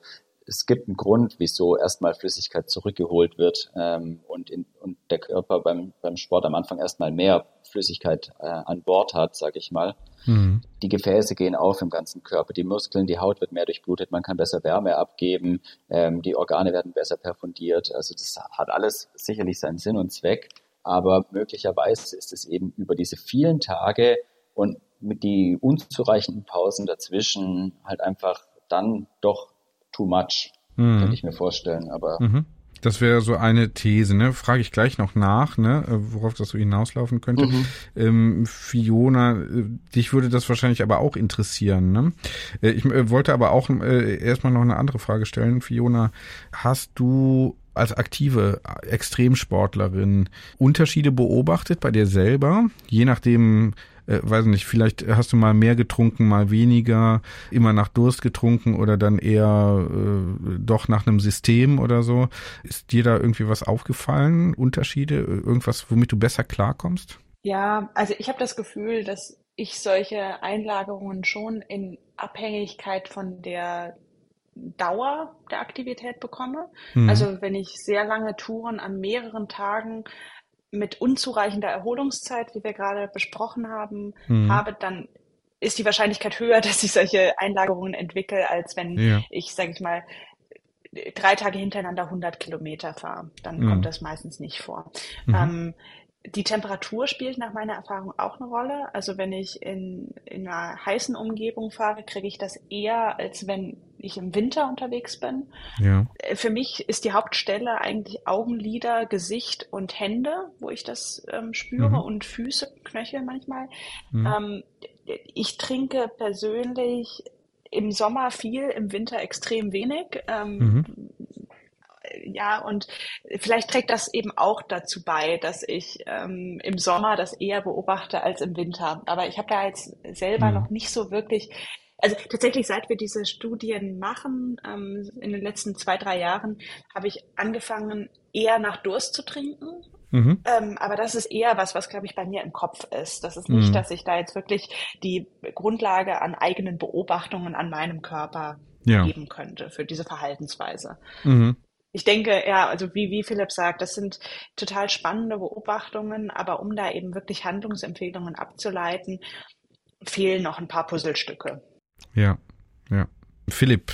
es gibt einen Grund, wieso erstmal Flüssigkeit zurückgeholt wird ähm, und, in, und der Körper beim, beim Sport am Anfang erstmal mehr Flüssigkeit äh, an Bord hat, sage ich mal. Mhm. Die Gefäße gehen auf im ganzen Körper, die Muskeln, die Haut wird mehr durchblutet, man kann besser Wärme abgeben, ähm, die Organe werden besser perfundiert. Also das hat alles sicherlich seinen Sinn und Zweck, aber möglicherweise ist es eben über diese vielen Tage und mit die unzureichenden Pausen dazwischen halt einfach dann doch too much, mhm. könnte ich mir vorstellen. Aber mhm. Das wäre so eine These, ne? Frage ich gleich noch nach, ne? Äh, worauf das so hinauslaufen könnte. Mhm. Ähm, Fiona, äh, dich würde das wahrscheinlich aber auch interessieren, ne? Äh, ich äh, wollte aber auch äh, erstmal noch eine andere Frage stellen. Fiona, hast du als aktive Extremsportlerin Unterschiede beobachtet bei dir selber, je nachdem, äh, weiß nicht, vielleicht hast du mal mehr getrunken, mal weniger, immer nach Durst getrunken oder dann eher äh, doch nach einem System oder so. Ist dir da irgendwie was aufgefallen? Unterschiede? Irgendwas, womit du besser klarkommst? Ja, also ich habe das Gefühl, dass ich solche Einlagerungen schon in Abhängigkeit von der Dauer der Aktivität bekomme. Mhm. Also wenn ich sehr lange Touren an mehreren Tagen mit unzureichender Erholungszeit, wie wir gerade besprochen haben, mhm. habe, dann ist die Wahrscheinlichkeit höher, dass ich solche Einlagerungen entwickle, als wenn ja. ich, sage ich mal, drei Tage hintereinander 100 Kilometer fahre. Dann mhm. kommt das meistens nicht vor. Mhm. Ähm, die Temperatur spielt nach meiner Erfahrung auch eine Rolle. Also wenn ich in, in einer heißen Umgebung fahre, kriege ich das eher, als wenn ich im Winter unterwegs bin. Ja. Äh, für mich ist die Hauptstelle eigentlich Augenlider, Gesicht und Hände, wo ich das ähm, spüre mhm. und Füße, Knöchel manchmal. Mhm. Ähm, ich trinke persönlich im Sommer viel, im Winter extrem wenig. Ähm, mhm ja, und vielleicht trägt das eben auch dazu bei, dass ich ähm, im Sommer das eher beobachte als im Winter. Aber ich habe da jetzt selber mhm. noch nicht so wirklich also tatsächlich, seit wir diese Studien machen, ähm, in den letzten zwei, drei Jahren, habe ich angefangen, eher nach Durst zu trinken. Mhm. Ähm, aber das ist eher was, was, glaube ich, bei mir im Kopf ist. Das ist nicht, mhm. dass ich da jetzt wirklich die Grundlage an eigenen Beobachtungen an meinem Körper ja. geben könnte für diese Verhaltensweise. Mhm ich denke, ja, also wie, wie Philipp sagt, das sind total spannende Beobachtungen, aber um da eben wirklich Handlungsempfehlungen abzuleiten, fehlen noch ein paar Puzzlestücke. Ja, ja. Philipp,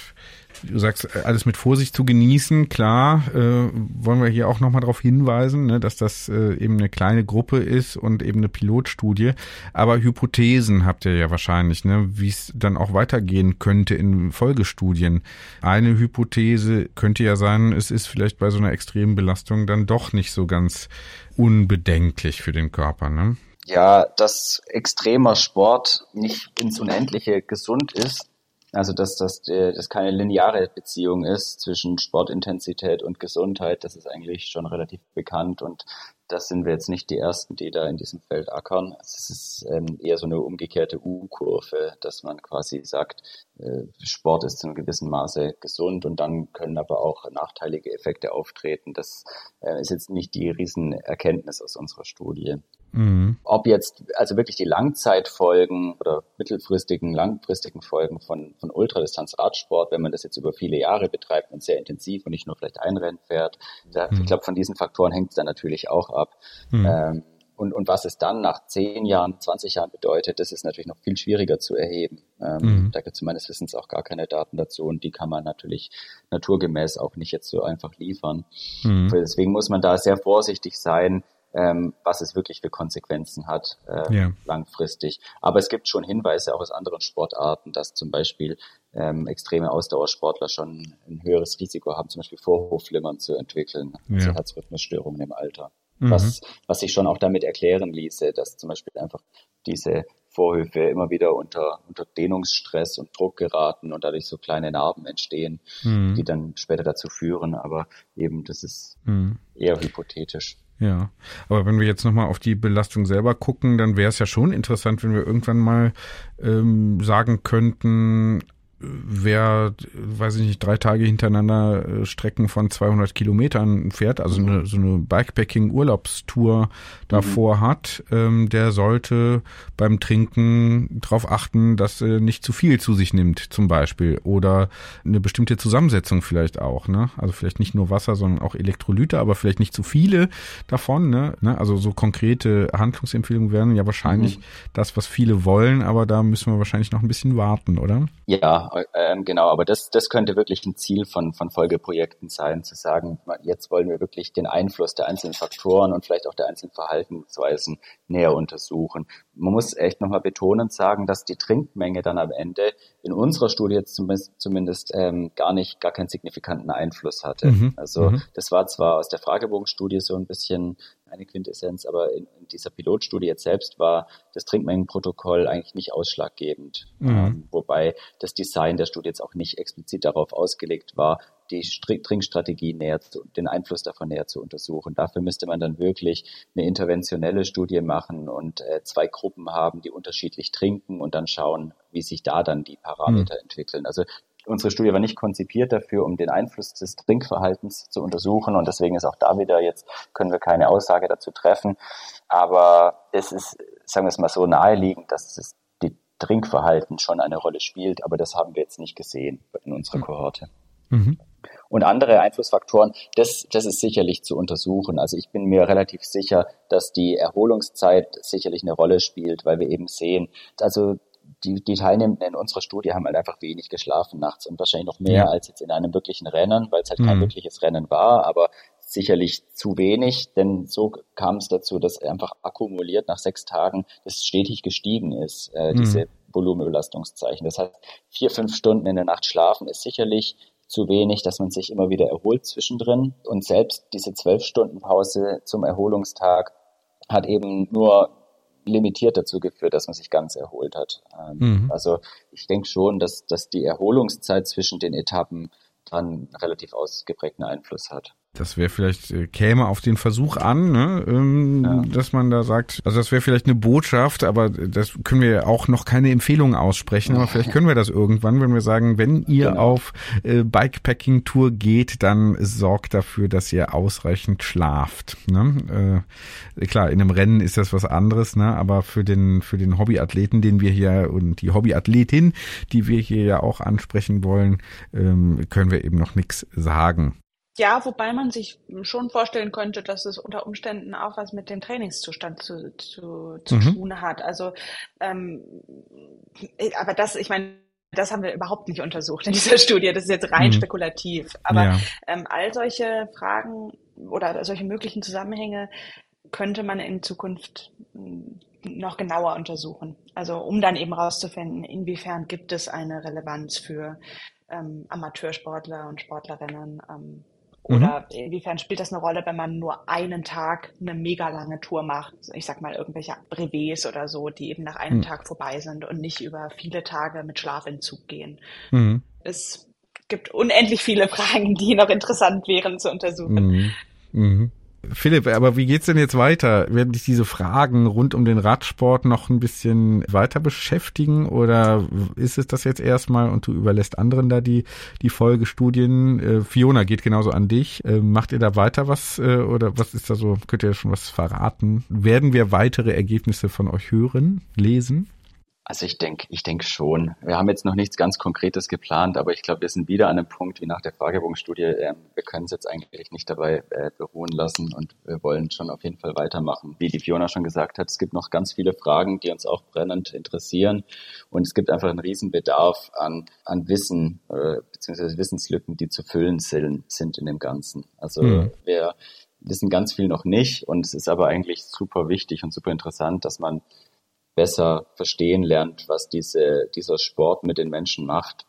du sagst, alles mit Vorsicht zu genießen, klar, äh, wollen wir hier auch nochmal darauf hinweisen, ne, dass das äh, eben eine kleine Gruppe ist und eben eine Pilotstudie. Aber Hypothesen habt ihr ja wahrscheinlich, ne, wie es dann auch weitergehen könnte in Folgestudien. Eine Hypothese könnte ja sein, es ist vielleicht bei so einer extremen Belastung dann doch nicht so ganz unbedenklich für den Körper, ne? Ja, dass extremer Sport nicht ins Unendliche gesund ist, also dass das dass keine lineare Beziehung ist zwischen Sportintensität und Gesundheit, das ist eigentlich schon relativ bekannt und das sind wir jetzt nicht die Ersten, die da in diesem Feld ackern. Es ist ähm, eher so eine umgekehrte U-Kurve, dass man quasi sagt, äh, Sport ist zu einem gewissen Maße gesund und dann können aber auch nachteilige Effekte auftreten. Das äh, ist jetzt nicht die Riesenerkenntnis aus unserer Studie. Mhm. Ob jetzt also wirklich die Langzeitfolgen oder mittelfristigen, langfristigen Folgen von, von Ultradistanz-Radsport, wenn man das jetzt über viele Jahre betreibt und sehr intensiv und nicht nur vielleicht ein Rennen fährt, da, mhm. ich glaube, von diesen Faktoren hängt es dann natürlich auch ab. Mhm. Ähm, und, und was es dann nach zehn Jahren, 20 Jahren bedeutet, das ist natürlich noch viel schwieriger zu erheben. Ähm, mhm. Da gibt es meines Wissens auch gar keine Daten dazu und die kann man natürlich naturgemäß auch nicht jetzt so einfach liefern. Mhm. Deswegen muss man da sehr vorsichtig sein, ähm, was es wirklich für Konsequenzen hat äh, ja. langfristig. Aber es gibt schon Hinweise auch aus anderen Sportarten, dass zum Beispiel ähm, extreme Ausdauersportler schon ein höheres Risiko haben, zum Beispiel Vorhofflimmern zu entwickeln, also ja. Herzrhythmusstörungen im Alter. Mhm. Was, was sich schon auch damit erklären ließe, dass zum Beispiel einfach diese Vorhöfe immer wieder unter, unter Dehnungsstress und Druck geraten und dadurch so kleine Narben entstehen, mhm. die dann später dazu führen. Aber eben, das ist mhm. eher hypothetisch. Ja, aber wenn wir jetzt nochmal auf die Belastung selber gucken, dann wäre es ja schon interessant, wenn wir irgendwann mal ähm, sagen könnten, wer, weiß ich nicht, drei Tage hintereinander äh, Strecken von 200 Kilometern fährt, also eine, so eine Bikepacking-Urlaubstour davor mhm. hat, ähm, der sollte beim Trinken darauf achten, dass er nicht zu viel zu sich nimmt, zum Beispiel. Oder eine bestimmte Zusammensetzung vielleicht auch. Ne? Also vielleicht nicht nur Wasser, sondern auch Elektrolyte, aber vielleicht nicht zu viele davon. Ne? ne? Also so konkrete Handlungsempfehlungen wären ja wahrscheinlich mhm. das, was viele wollen, aber da müssen wir wahrscheinlich noch ein bisschen warten, oder? Ja, äh, genau. Aber das, das könnte wirklich ein Ziel von, von Folgeprojekten sein, zu sagen, jetzt wollen wir wirklich den Einfluss der einzelnen Faktoren und vielleicht auch der einzelnen Verhaltensweisen näher untersuchen. Man muss echt nochmal betonend sagen, dass die Trinkmenge dann am Ende in unserer Studie jetzt zumindest, zumindest ähm, gar nicht, gar keinen signifikanten Einfluss hatte. Mhm. Also mhm. das war zwar aus der Fragebogenstudie so ein bisschen eine Quintessenz, aber in, in dieser Pilotstudie jetzt selbst war das Trinkmengenprotokoll eigentlich nicht ausschlaggebend. Mhm. Ähm, wobei das Design der Studie jetzt auch nicht explizit darauf ausgelegt war, die Trinkstrategie näher zu, den Einfluss davon näher zu untersuchen. Dafür müsste man dann wirklich eine interventionelle Studie machen und äh, zwei Gruppen haben, die unterschiedlich trinken und dann schauen, wie sich da dann die Parameter mhm. entwickeln. Also unsere Studie war nicht konzipiert dafür, um den Einfluss des Trinkverhaltens zu untersuchen und deswegen ist auch da wieder jetzt können wir keine Aussage dazu treffen. Aber es ist, sagen wir es mal so, naheliegend, dass die Trinkverhalten schon eine Rolle spielt, aber das haben wir jetzt nicht gesehen in unserer mhm. Kohorte. Mhm. Und andere Einflussfaktoren, das, das ist sicherlich zu untersuchen. Also ich bin mir relativ sicher, dass die Erholungszeit sicherlich eine Rolle spielt, weil wir eben sehen, also die, die Teilnehmenden in unserer Studie haben halt einfach wenig geschlafen nachts und wahrscheinlich noch mehr ja. als jetzt in einem wirklichen Rennen, weil es halt mhm. kein wirkliches Rennen war, aber sicherlich zu wenig, denn so kam es dazu, dass einfach akkumuliert nach sechs Tagen das stetig gestiegen ist, äh, mhm. diese Volumenbelastungszeichen. Das heißt, vier, fünf Stunden in der Nacht schlafen ist sicherlich zu wenig, dass man sich immer wieder erholt zwischendrin. Und selbst diese zwölf Stunden Pause zum Erholungstag hat eben nur limitiert dazu geführt, dass man sich ganz erholt hat. Ähm, mhm. Also ich denke schon, dass, dass die Erholungszeit zwischen den Etappen dann relativ ausgeprägten Einfluss hat das wäre vielleicht, äh, käme auf den Versuch an, ne, ähm, ja. dass man da sagt, also das wäre vielleicht eine Botschaft, aber das können wir auch noch keine Empfehlung aussprechen, aber vielleicht können wir das irgendwann, wenn wir sagen, wenn ihr genau. auf äh, Bikepacking-Tour geht, dann sorgt dafür, dass ihr ausreichend schlaft. Ne? Äh, klar, in einem Rennen ist das was anderes, ne? aber für den, für den Hobbyathleten, den wir hier und die Hobbyathletin, die wir hier ja auch ansprechen wollen, ähm, können wir eben noch nichts sagen. Ja, wobei man sich schon vorstellen könnte, dass es unter Umständen auch was mit dem Trainingszustand zu, zu, zu mhm. tun hat. Also, ähm, aber das, ich meine, das haben wir überhaupt nicht untersucht in dieser Studie. Das ist jetzt rein mhm. spekulativ. Aber ja. ähm, all solche Fragen oder solche möglichen Zusammenhänge könnte man in Zukunft hm, noch genauer untersuchen. Also um dann eben rauszufinden, inwiefern gibt es eine Relevanz für ähm, Amateursportler und Sportlerinnen. Ähm, oder mhm. inwiefern spielt das eine Rolle, wenn man nur einen Tag eine mega lange Tour macht? Ich sag mal irgendwelche Brevets oder so, die eben nach einem mhm. Tag vorbei sind und nicht über viele Tage mit Schlafentzug gehen. Mhm. Es gibt unendlich viele Fragen, die noch interessant wären zu untersuchen. Philipp, aber wie geht's denn jetzt weiter? Werden dich diese Fragen rund um den Radsport noch ein bisschen weiter beschäftigen oder ist es das jetzt erstmal und du überlässt anderen da die, die Folgestudien? Äh, Fiona geht genauso an dich. Äh, macht ihr da weiter was äh, oder was ist da so? Könnt ihr schon was verraten? Werden wir weitere Ergebnisse von euch hören, lesen? Also ich denke, ich denke schon. Wir haben jetzt noch nichts ganz Konkretes geplant, aber ich glaube, wir sind wieder an einem Punkt wie nach der Fragebogenstudie. Äh, wir können es jetzt eigentlich nicht dabei äh, beruhen lassen und wir wollen schon auf jeden Fall weitermachen. Wie die Fiona schon gesagt hat, es gibt noch ganz viele Fragen, die uns auch brennend interessieren und es gibt einfach einen Riesenbedarf an, an Wissen äh, beziehungsweise Wissenslücken, die zu füllen sind in dem Ganzen. Also mhm. wir wissen ganz viel noch nicht und es ist aber eigentlich super wichtig und super interessant, dass man besser verstehen lernt, was diese, dieser Sport mit den Menschen macht.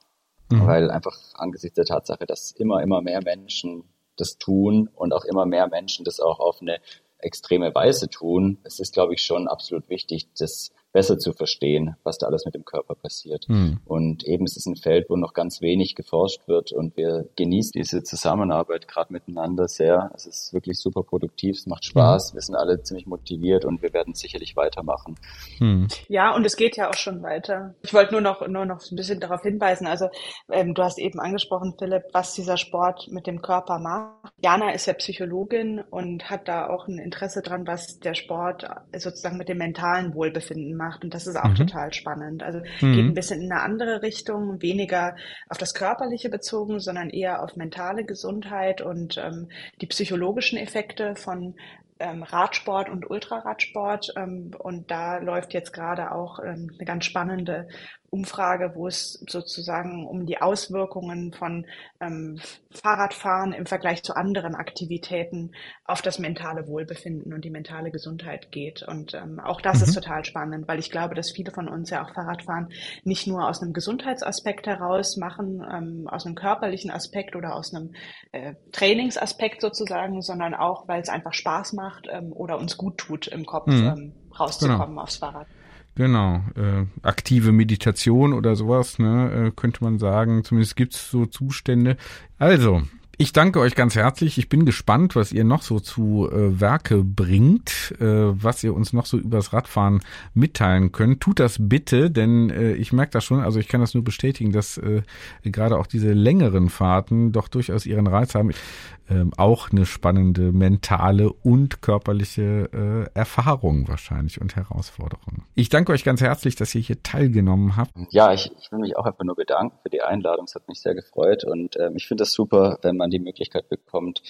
Mhm. Weil einfach angesichts der Tatsache, dass immer, immer mehr Menschen das tun und auch immer mehr Menschen das auch auf eine extreme Weise tun, es ist, glaube ich, schon absolut wichtig, das besser zu verstehen, was da alles mit dem Körper passiert. Mhm. Und eben es ist ein Feld, wo noch ganz wenig geforscht wird und wir genießen diese Zusammenarbeit gerade miteinander sehr. Es ist wirklich super produktiv, es macht Spaß, mhm. wir sind alle ziemlich motiviert und wir werden sicherlich weitermachen. Mhm. Ja, und es geht ja auch schon weiter. Ich wollte nur noch, nur noch ein bisschen darauf hinweisen, also ähm, du hast eben angesprochen, Philipp, was dieser Sport mit dem Körper macht. Jana ist ja Psychologin und hat da auch ein Interesse dran, was der Sport sozusagen mit dem mentalen Wohlbefinden macht macht. Und das ist auch mhm. total spannend. Also mhm. geht ein bisschen in eine andere Richtung, weniger auf das Körperliche bezogen, sondern eher auf mentale Gesundheit und ähm, die psychologischen Effekte von ähm, Radsport und Ultraradsport. Ähm, und da läuft jetzt gerade auch ähm, eine ganz spannende Umfrage, wo es sozusagen um die Auswirkungen von ähm, Fahrradfahren im Vergleich zu anderen Aktivitäten auf das mentale Wohlbefinden und die mentale Gesundheit geht. Und ähm, auch das mhm. ist total spannend, weil ich glaube, dass viele von uns ja auch Fahrradfahren nicht nur aus einem Gesundheitsaspekt heraus machen, ähm, aus einem körperlichen Aspekt oder aus einem äh, Trainingsaspekt sozusagen, sondern auch, weil es einfach Spaß macht ähm, oder uns gut tut, im Kopf mhm. ähm, rauszukommen genau. aufs Fahrrad. Genau, äh, aktive Meditation oder sowas, ne, äh, könnte man sagen. Zumindest gibt's so Zustände. Also, ich danke euch ganz herzlich. Ich bin gespannt, was ihr noch so zu äh, Werke bringt, äh, was ihr uns noch so übers Radfahren mitteilen könnt. Tut das bitte, denn äh, ich merke das schon, also ich kann das nur bestätigen, dass äh, gerade auch diese längeren Fahrten doch durchaus ihren Reiz haben ähm, auch eine spannende mentale und körperliche äh, Erfahrung wahrscheinlich und Herausforderung. Ich danke euch ganz herzlich, dass ihr hier teilgenommen habt. Ja, ich, ich will mich auch einfach nur bedanken für die Einladung. Es hat mich sehr gefreut und ähm, ich finde es super, wenn man die Möglichkeit bekommt,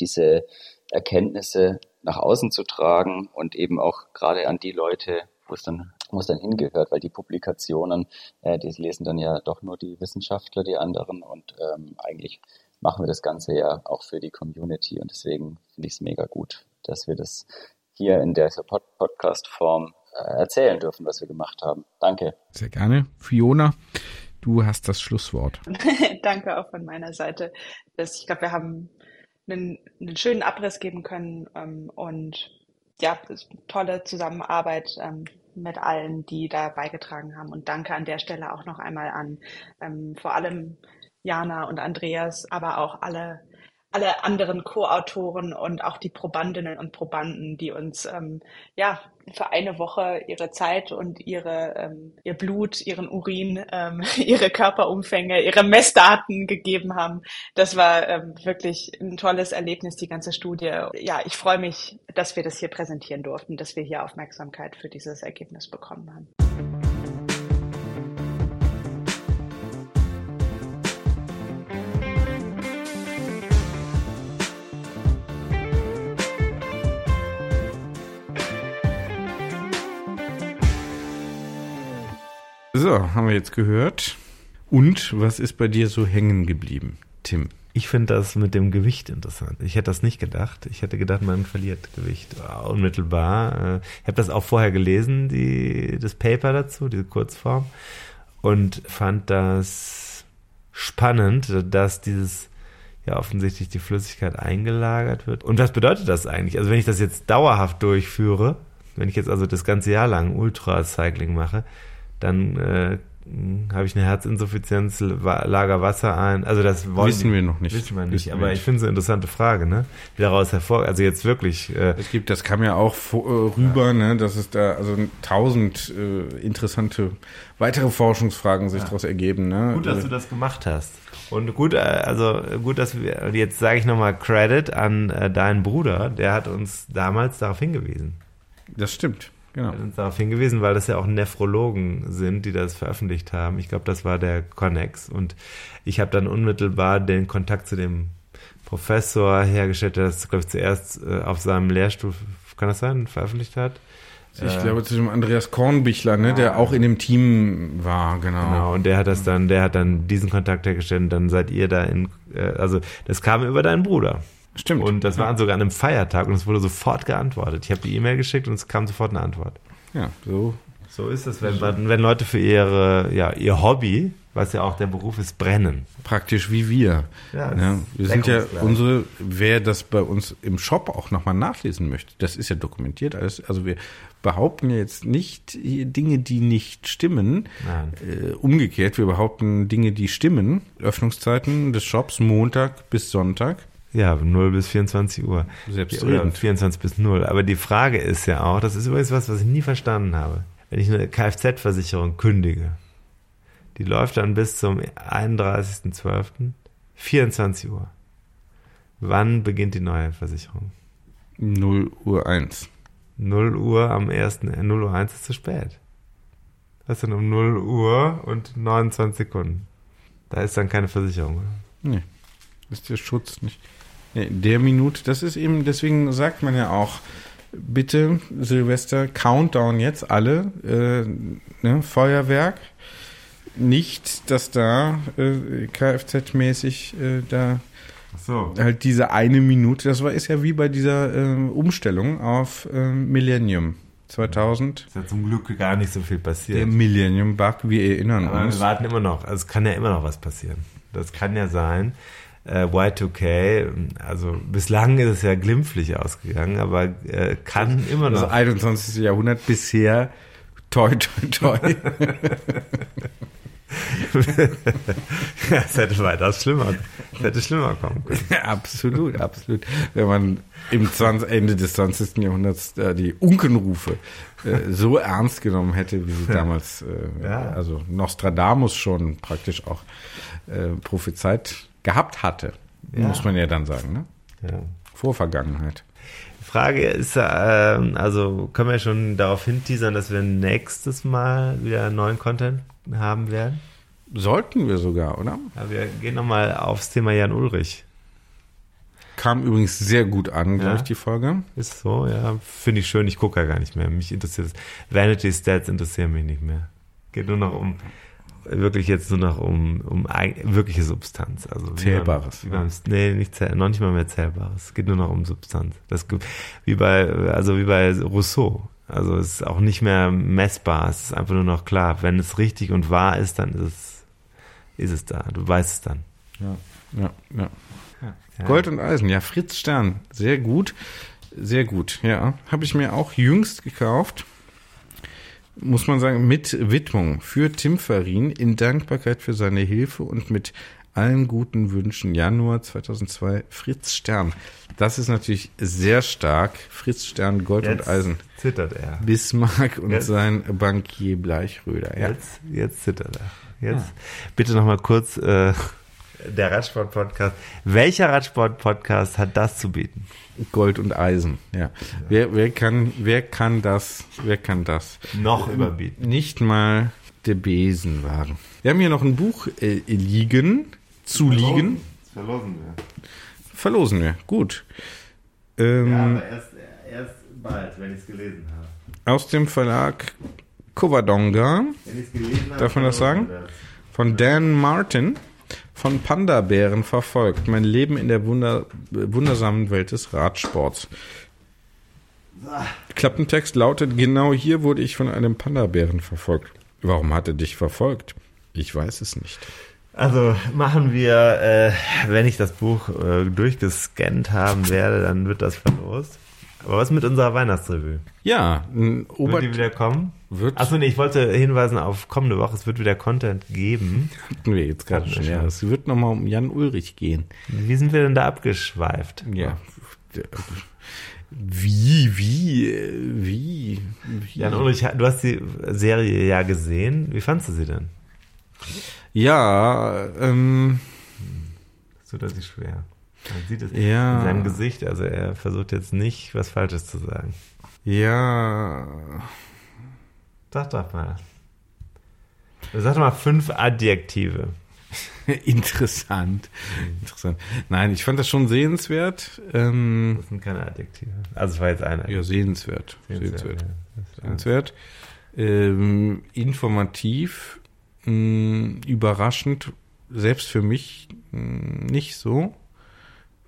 diese Erkenntnisse nach außen zu tragen und eben auch gerade an die Leute, wo es dann wo es dann hingehört, weil die Publikationen, äh, die lesen dann ja doch nur die Wissenschaftler, die anderen und ähm, eigentlich machen wir das Ganze ja auch für die Community und deswegen finde ich es mega gut, dass wir das hier in der Pod Podcast-Form äh, erzählen dürfen, was wir gemacht haben. Danke. Sehr gerne. Fiona, du hast das Schlusswort. Danke auch von meiner Seite. Das, ich glaube, wir haben einen, einen, schönen Abriss geben können ähm, und ja, tolle Zusammenarbeit ähm, mit allen, die da beigetragen haben. Und danke an der Stelle auch noch einmal an ähm, vor allem Jana und Andreas, aber auch alle, alle anderen Co-Autoren und auch die Probandinnen und Probanden, die uns ähm, ja für eine Woche ihre Zeit und ihre ähm, ihr Blut, ihren Urin, ähm, ihre Körperumfänge, ihre Messdaten gegeben haben. Das war ähm, wirklich ein tolles Erlebnis, die ganze Studie. Ja, ich freue mich, dass wir das hier präsentieren durften, dass wir hier Aufmerksamkeit für dieses Ergebnis bekommen haben. So, haben wir jetzt gehört. Und was ist bei dir so hängen geblieben, Tim? Ich finde das mit dem Gewicht interessant. Ich hätte das nicht gedacht. Ich hätte gedacht, man verliert Gewicht unmittelbar. Äh, ich habe das auch vorher gelesen, die, das Paper dazu, diese Kurzform, und fand das spannend, dass dieses ja offensichtlich die Flüssigkeit eingelagert wird. Und was bedeutet das eigentlich? Also wenn ich das jetzt dauerhaft durchführe, wenn ich jetzt also das ganze Jahr lang Ultracycling mache, dann äh, habe ich eine Herzinsuffizienz, lager Wasser ein. Also das wollen wissen wir noch nicht. Wissen wir nicht. Wissen aber ich finde es eine interessante Frage, ne? Wie daraus hervor, also jetzt wirklich. Äh, es gibt, das kam ja auch vor, äh, rüber, ja. ne, dass es da also tausend äh, interessante weitere Forschungsfragen sich ja. daraus ergeben, ne? Gut, dass du das gemacht hast. Und gut, äh, also gut, dass wir jetzt sage ich nochmal Credit an äh, deinen Bruder, der hat uns damals darauf hingewiesen. Das stimmt. Genau. Uns darauf hingewiesen, weil das ja auch Nephrologen sind, die das veröffentlicht haben. Ich glaube, das war der Connex. Und ich habe dann unmittelbar den Kontakt zu dem Professor hergestellt, der das, glaube ich, zuerst äh, auf seinem Lehrstuhl, kann das sein, veröffentlicht hat. Ich äh, glaube zu dem Andreas Kornbichler, ne, der auch in dem Team war, genau. Genau, und der hat das dann, der hat dann diesen Kontakt hergestellt und dann seid ihr da in, äh, also das kam über deinen Bruder. Stimmt. Und das war sogar an einem Feiertag und es wurde sofort geantwortet. Ich habe die E-Mail geschickt und es kam sofort eine Antwort. Ja, so. So ist es, wenn, wenn Leute für ihre, ja, ihr Hobby was ja auch der Beruf ist, brennen. Praktisch wie wir. Ja, Ja, wir sind ja unsere, wer das bei uns im Shop auch nochmal nachlesen möchte, das ist ja dokumentiert alles. Also wir behaupten ja jetzt nicht Dinge, die nicht stimmen. Nein. Äh, umgekehrt, wir behaupten Dinge, die stimmen. Öffnungszeiten des Shops Montag bis Sonntag. Ja, 0 bis 24 Uhr. Selbstredend. Oder 24 bis 0. Aber die Frage ist ja auch, das ist übrigens was, was ich nie verstanden habe. Wenn ich eine Kfz-Versicherung kündige, die läuft dann bis zum 31.12. 24 Uhr. Wann beginnt die neue Versicherung? 0 Uhr 1. 0 Uhr am 1. äh, 0 Uhr 1 ist zu spät. Das ist dann um 0 Uhr und 29 Sekunden. Da ist dann keine Versicherung. Oder? Nee, ist der Schutz nicht. Der Minute, das ist eben, deswegen sagt man ja auch, bitte Silvester, Countdown jetzt alle, äh, ne, Feuerwerk. Nicht, dass da äh, Kfz-mäßig äh, da So. halt diese eine Minute, das war ist ja wie bei dieser äh, Umstellung auf äh, Millennium 2000. Ist ja zum Glück gar nicht so viel passiert. Der Millennium Bug, wir erinnern Aber uns. wir warten immer noch. Also es kann ja immer noch was passieren. Das kann ja sein. Äh, Y2K, also bislang ist es ja glimpflich ausgegangen, aber äh, kann immer Das noch. 21. Jahrhundert bisher toi toi toi. Ja, es hätte weitaus schlimmer, hätte schlimmer kommen können. absolut, absolut. Wenn man im 20, Ende des 20. Jahrhunderts äh, die Unkenrufe äh, so ernst genommen hätte, wie sie damals, äh, Ja. also Nostradamus schon praktisch auch äh, prophezeit gehabt hatte, Ja. muss man ja dann sagen, ne? Ja. Vorvergangenheit. Die Frage ist, äh, also können wir schon darauf hinteasern, dass wir nächstes Mal wieder neuen Content haben werden? Sollten wir sogar, oder? Ja, wir gehen nochmal aufs Thema Jan Ulrich. Kam übrigens sehr gut an, glaube Ja. ich, die Folge. Ist so, ja. Finde ich schön, ich gucke ja gar nicht mehr. Mich interessiert es. Vanity Stats interessieren mich nicht mehr. Geht nur noch um, wirklich jetzt nur noch um, um wirkliche Substanz. Also wie Zählbares, Man, wie man, nee, nicht zähl, noch nicht mal mehr Zählbares. Es geht nur noch um Substanz. Das, wie bei, also wie bei Rousseau. Also es ist auch nicht mehr messbar. Es ist einfach nur noch klar. Wenn es richtig und wahr ist, dann ist es, ist es da. Du weißt es dann. Ja, ja, ja. Gold und Eisen, ja, Fritz Stern, sehr gut, sehr gut, ja. Habe ich mir auch jüngst gekauft, muss man sagen, mit Widmung für Tim Farin in Dankbarkeit für seine Hilfe und mit allen guten Wünschen. Januar 2002, Fritz Stern. Das ist natürlich sehr stark. Fritz Stern, Gold und Eisen. zittert er. Bismarck und Jetzt- sein Bankier Bleichröder. Ja. Jetzt, jetzt zittert er. Jetzt. Bitte nochmal kurz, äh, der Radsport-Podcast. Welcher Radsport-Podcast hat das zu bieten? Gold und Eisen, ja. Wer, wer kann, wer kann das, wer kann das? Noch überbieten. Nicht mal der Besenwagen. Wir haben hier noch ein Buch äh, liegen, zu liegen. Verlosen wir. Verlosen wir, gut. Ähm, erst, erst bald, wenn ich es gelesen habe. aus dem Verlag Covadonga Wenn ich es gelesen habe. Darf man das sagen? von Dan Martin von Panda-Bären verfolgt. Mein Leben in der wunder, wundersamen Welt des Radsports. Klappentext lautet, genau hier wurde ich von einem Panda-Bären verfolgt. Warum hat er dich verfolgt? Ich weiß es nicht. Also machen wir, äh, wenn ich das Buch äh, durchgescannt haben werde, dann wird das verlost. Aber was mit unserer Weihnachtsrevue? Ja, ein Wird die wieder kommen? wird Achso, nee, ich wollte hinweisen auf kommende Woche. Es wird wieder Content geben. hatten wir jetzt gerade schon. Ja, es wird nochmal um Jan Ulrich gehen. Wie sind wir denn da abgeschweift? Ja. Wie, wie, äh, wie, wie? Jan Ulrich, du hast die Serie ja gesehen. Wie fandst du sie denn? Ja, ähm, Das tut er sich schwer. Man sieht es Ja. in seinem Gesicht. Also er versucht jetzt nicht, was Falsches zu sagen. ja, Sag doch mal. Sag doch mal fünf Adjektive. interessant, interessant. Nein, ich fand das schon sehenswert. Ähm, Das sind keine Adjektive. Also es war jetzt eine. ja, sehenswert, sehenswert, ja. Sehenswert. Ähm, informativ, mh, überraschend, selbst für mich mh, nicht so,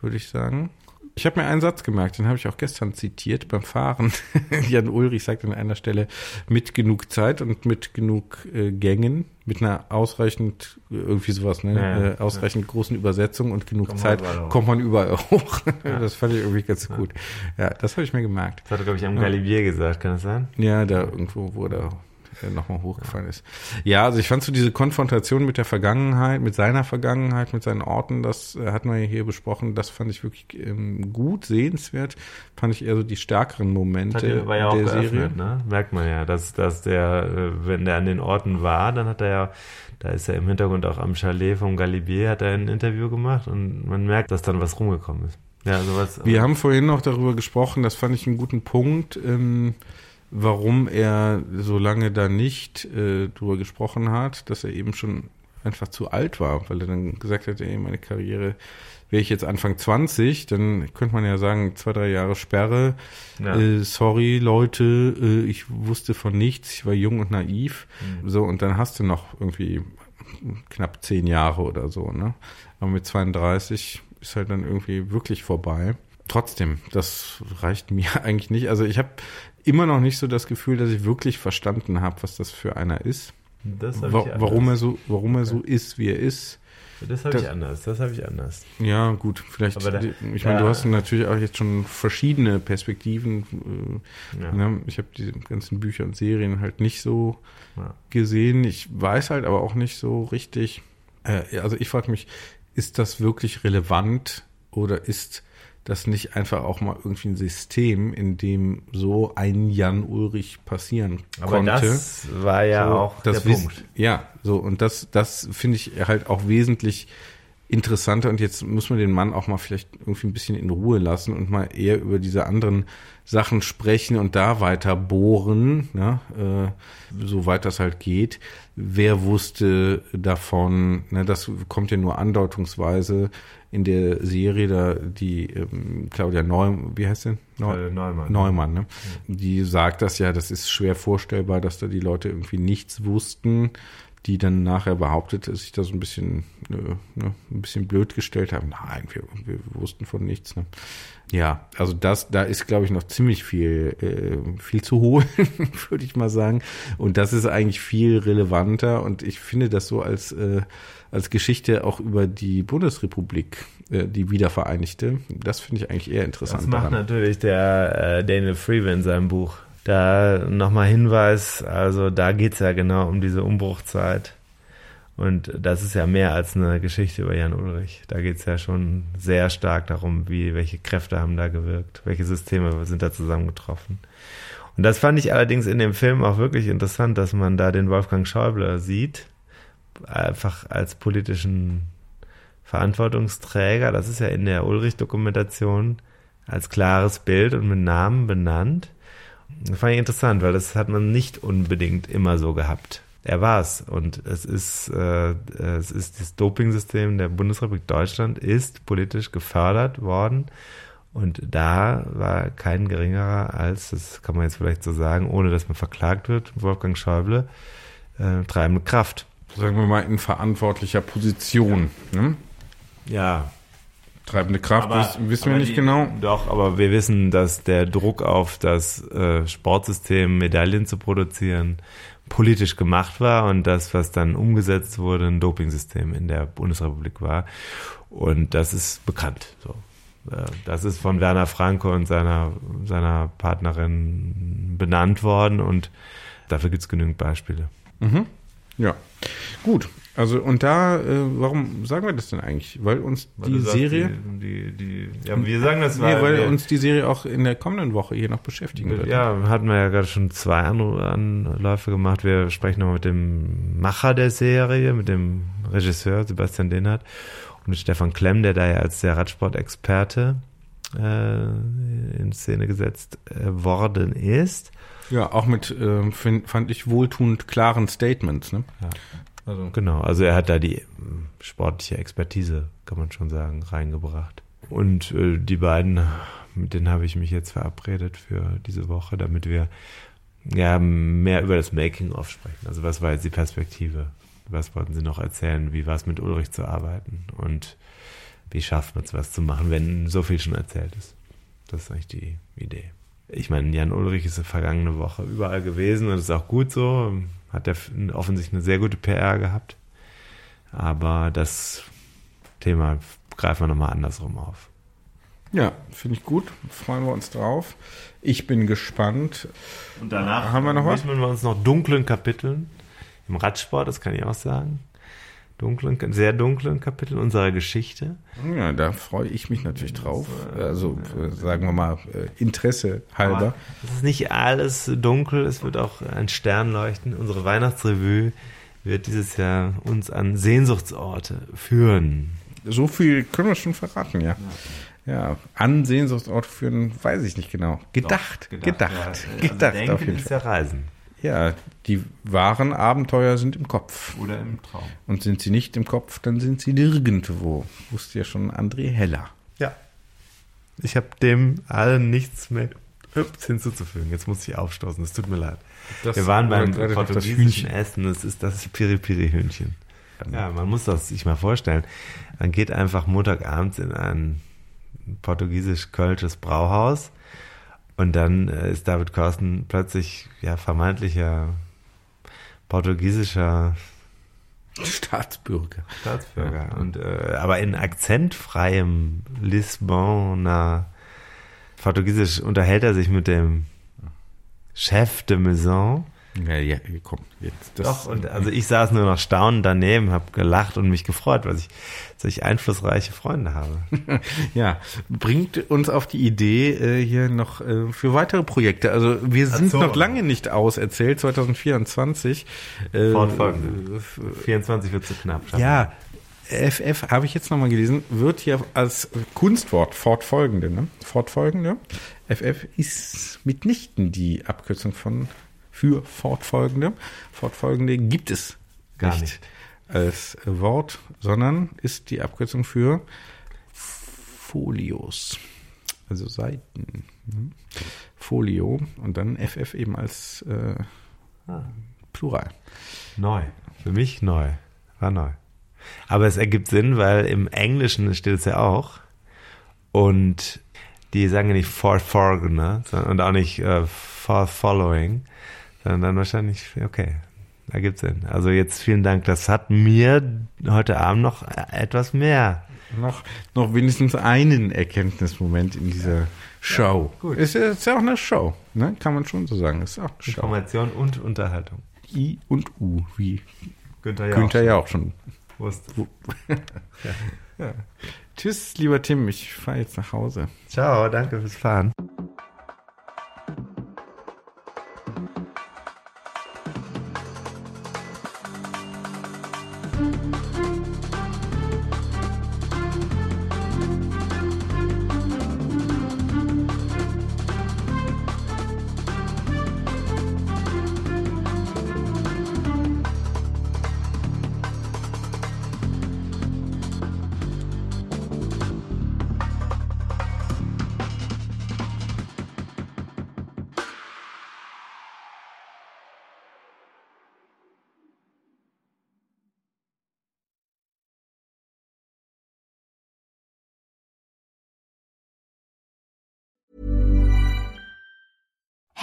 würde ich sagen. Ich habe mir einen Satz gemerkt, den habe ich auch gestern zitiert beim Fahren. Jan Ulrich sagt an einer Stelle, mit genug Zeit und mit genug äh, Gängen, mit einer ausreichend, irgendwie sowas, ne, Ja, äh, ausreichend großen Übersetzung und genug Kommt man Zeit, hoch. kommt man überall hoch. Das fand ich irgendwie ganz gut. Ja, das habe ich mir gemerkt. Das hat er, glaube ich, am Galibier gesagt, kann das sein? Ja, da irgendwo, wo der äh, nochmal hochgefallen ist. Ja, also ich fand so diese Konfrontation mit der Vergangenheit, mit seiner Vergangenheit, mit seinen Orten, das äh, hatten wir ja hier besprochen, das fand ich wirklich ähm, gut, sehenswert. Fand ich eher so die stärkeren Das Momente hat ja, war ja auch der geöffnet, Serie. ne? Merkt man ja, dass, dass der, äh, wenn der an den Orten war, dann hat er ja, da ist er im Hintergrund auch am Chalet vom Galibier, hat er ein Interview gemacht und man merkt, dass dann was rumgekommen ist. Ja, sowas. Wir haben vorhin noch darüber gesprochen, das fand ich einen guten Punkt, ähm, warum er so lange da nicht äh, drüber gesprochen hat, dass er eben schon einfach zu alt war, weil er dann gesagt hat, ey, meine Karriere wäre ich jetzt Anfang 20, dann könnte man ja sagen, zwei, drei Jahre Sperre. Ja. Äh, sorry, Leute, äh, ich wusste von nichts, ich war jung und naiv. Mhm. So, und dann hast du noch irgendwie knapp zehn Jahre oder so, ne? Aber mit 32 ist halt dann irgendwie wirklich vorbei. Trotzdem, das reicht mir eigentlich nicht. Also ich habe immer noch nicht so das Gefühl, dass ich wirklich verstanden habe, was das für einer ist. das hab Wa ich warum er so, warum er so ist, wie er ist. Das habe ich anders, das habe ich anders. Ja, gut, vielleicht. Da- ich meine, du hast natürlich auch jetzt schon verschiedene Perspektiven. Äh, Ja. ne? Ich habe die ganzen Bücher und Serien halt nicht so Ja. gesehen. Ich weiß halt aber auch nicht so richtig. Äh, also ich frage mich, ist das wirklich relevant oder ist das nicht einfach auch mal irgendwie ein System, in dem so ein Jan Ulrich passieren Aber konnte? das war ja so, auch das der Punkt. Ja, so und das, das finde ich halt auch wesentlich interessanter und jetzt muss man den Mann auch mal vielleicht irgendwie ein bisschen in Ruhe lassen und mal eher über diese anderen Sachen sprechen und da weiter bohren, ne, äh, soweit das halt geht. Wer wusste davon, ne, das kommt ja nur andeutungsweise in der Serie, da die ähm, Claudia Neumann, wie heißt sie? Neu Neumann. Neumann, ne? Die sagt das ja, das ist schwer vorstellbar, dass da die Leute irgendwie nichts wussten, die dann nachher behauptet, dass sich da so ein bisschen, äh, ne, ein bisschen blöd gestellt haben. Nein, wir, wir wussten von nichts. Ne? Ja, also das, da ist, glaube ich, noch ziemlich viel, äh, viel zu holen, würde ich mal sagen. Und das ist eigentlich viel relevanter. Und ich finde das so als, äh, als Geschichte auch über die Bundesrepublik, äh, die Wiedervereinigte. Das finde ich eigentlich eher interessant. Das macht daran. natürlich der äh, Daniel Freeman in seinem Buch. Da nochmal Hinweis, also da geht's ja genau um diese Umbruchzeit. Und das ist ja mehr als eine Geschichte über Jan Ulrich. Da geht's ja schon sehr stark darum, wie, welche Kräfte haben da gewirkt, welche Systeme sind da zusammengetroffen. Und das fand ich allerdings in dem Film auch wirklich interessant, dass man da den Wolfgang Schäuble sieht, einfach als politischen Verantwortungsträger. Das ist ja in der Ulrich-Dokumentation als klares Bild und mit Namen benannt. Das fand ich interessant, weil das hat man nicht unbedingt immer so gehabt. Er war's und es ist äh, es ist das Dopingsystem der Bundesrepublik Deutschland ist politisch gefördert worden und da war kein geringerer als das kann man jetzt vielleicht so sagen, ohne dass man verklagt wird, Wolfgang Schäuble äh, treibende Kraft. Sagen wir mal in verantwortlicher Position. Ne? Ja, Treibende Kraft wiss- wissen wir aber nicht die, genau. Doch, aber wir wissen, dass der Druck auf das äh, Sportsystem, Medaillen zu produzieren, politisch gemacht war und das, was dann umgesetzt wurde, ein Dopingsystem in der Bundesrepublik war. Und das ist bekannt. So. Äh, Das ist von Werner Franke und seiner, seiner Partnerin benannt worden und dafür gibt es genügend Beispiele. Ja, gut. Also und da, äh, warum sagen wir das denn eigentlich? Weil uns die Serie, Die, die, die, ja, wir sagen das, nee, weil wir- uns die Serie auch in der kommenden Woche hier noch beschäftigen wird. Ja, hatten wir ja gerade schon zwei Anläufe gemacht. Wir sprechen nochmal mit dem Macher der Serie, mit dem Regisseur Sebastian Dehnert und mit Stefan Klemm, der da ja als der Radsport-Experte äh, in Szene gesetzt äh, worden ist. Ja, auch mit, ähm, find, fand ich wohltuend klaren Statements. Ne? Also. Genau, also er hat da die ähm, sportliche Expertise, kann man schon sagen, reingebracht. Und äh, die beiden, mit denen habe ich mich jetzt verabredet für diese Woche, damit wir ja mehr über das Making-of sprechen. Also was war jetzt die Perspektive? Was wollten sie noch erzählen? Wie war es mit Ulrich zu arbeiten? Und wie schafft man es, was zu machen, wenn so viel schon erzählt ist. Das ist eigentlich die Idee. Ich meine, Jan Ulrich ist vergangene Woche überall gewesen und ist auch gut so. Hat er offensichtlich eine sehr gute PR gehabt. Aber das Thema greifen wir nochmal andersrum auf. Ja, finde ich gut. Freuen wir uns drauf. Ich bin gespannt. Und danach haben wir noch was? widmen wir uns noch dunklen Kapiteln im Radsport, das kann ich auch sagen. Dunklen, sehr dunklen Kapiteln unserer Geschichte. Ja, da freue ich mich natürlich drauf. Also sagen wir mal Interesse halber. Aber es ist nicht alles dunkel, es wird auch ein Stern leuchten. Unsere Weihnachtsrevue wird dieses Jahr uns an Sehnsuchtsorte führen. So viel können wir schon verraten, ja. Ja, an Sehnsuchtsorte führen, weiß ich nicht genau. Gedacht, Doch, gedacht, gedacht, ja. gedacht also auf jeden Fall. Ja Reisen. Ja, die wahren Abenteuer sind im Kopf. Oder im Traum. Und sind sie nicht im Kopf, dann sind sie nirgendwo. Wusste ja schon André Heller. Ja. Ich habe dem allen nichts mehr hinzuzufügen. Jetzt muss ich aufstoßen, es tut mir leid. Das Wir waren beim portugiesischen Essen, das ist das Piri-Piri-Hühnchen. Ja, man muss das sich mal vorstellen. Man geht einfach Montagabends in ein portugiesisch-kölsches Brauhaus und dann äh, ist David Korsten plötzlich ja vermeintlicher portugiesischer Staatsbürger. Staatsbürger. Ja. Und äh, aber in akzentfreiem Lisboner Portugiesisch unterhält er sich mit dem Chef de Maison ja, ja, komm, jetzt. Das, Doch, und also ich saß nur noch staunend daneben, habe gelacht und mich gefreut, weil ich solch einflussreiche Freunde habe. ja, bringt uns auf die Idee äh, hier noch äh, für weitere Projekte. Also wir sind so. noch lange nicht auserzählt, 2024. Äh, Fortfolgende. 24 wird zu knapp. Schaffen. Ja, FF, habe ich jetzt nochmal gelesen, wird hier als Kunstwort fortfolgende, ne? Fortfolgende. FF ist mitnichten die Abkürzung von für fortfolgende. Fortfolgende gibt es gar nicht, nicht als Wort, sondern ist die Abkürzung für Folios, also Seiten. Mhm. Folio und dann FF eben als äh, ah. Plural. Neu. Für mich neu. War neu. Aber es ergibt Sinn, weil im Englischen steht es ja auch. Und die sagen ja nicht for folgende und auch nicht äh, for following, dann, dann wahrscheinlich, okay, da gibt's Sinn. Also jetzt vielen Dank. Das hat mir heute Abend noch etwas mehr. Noch, noch wenigstens einen Erkenntnismoment in dieser Show. Ja, gut. Ist, ist ja auch eine Show, ne? Kann man schon so sagen. Ist auch Show. Information und Unterhaltung. I und U, wie Günther ja Günther ja auch schon. Wusste. ja. ja. Tschüss, lieber Tim. Ich fahre jetzt nach Hause. Ciao, danke fürs Fahren.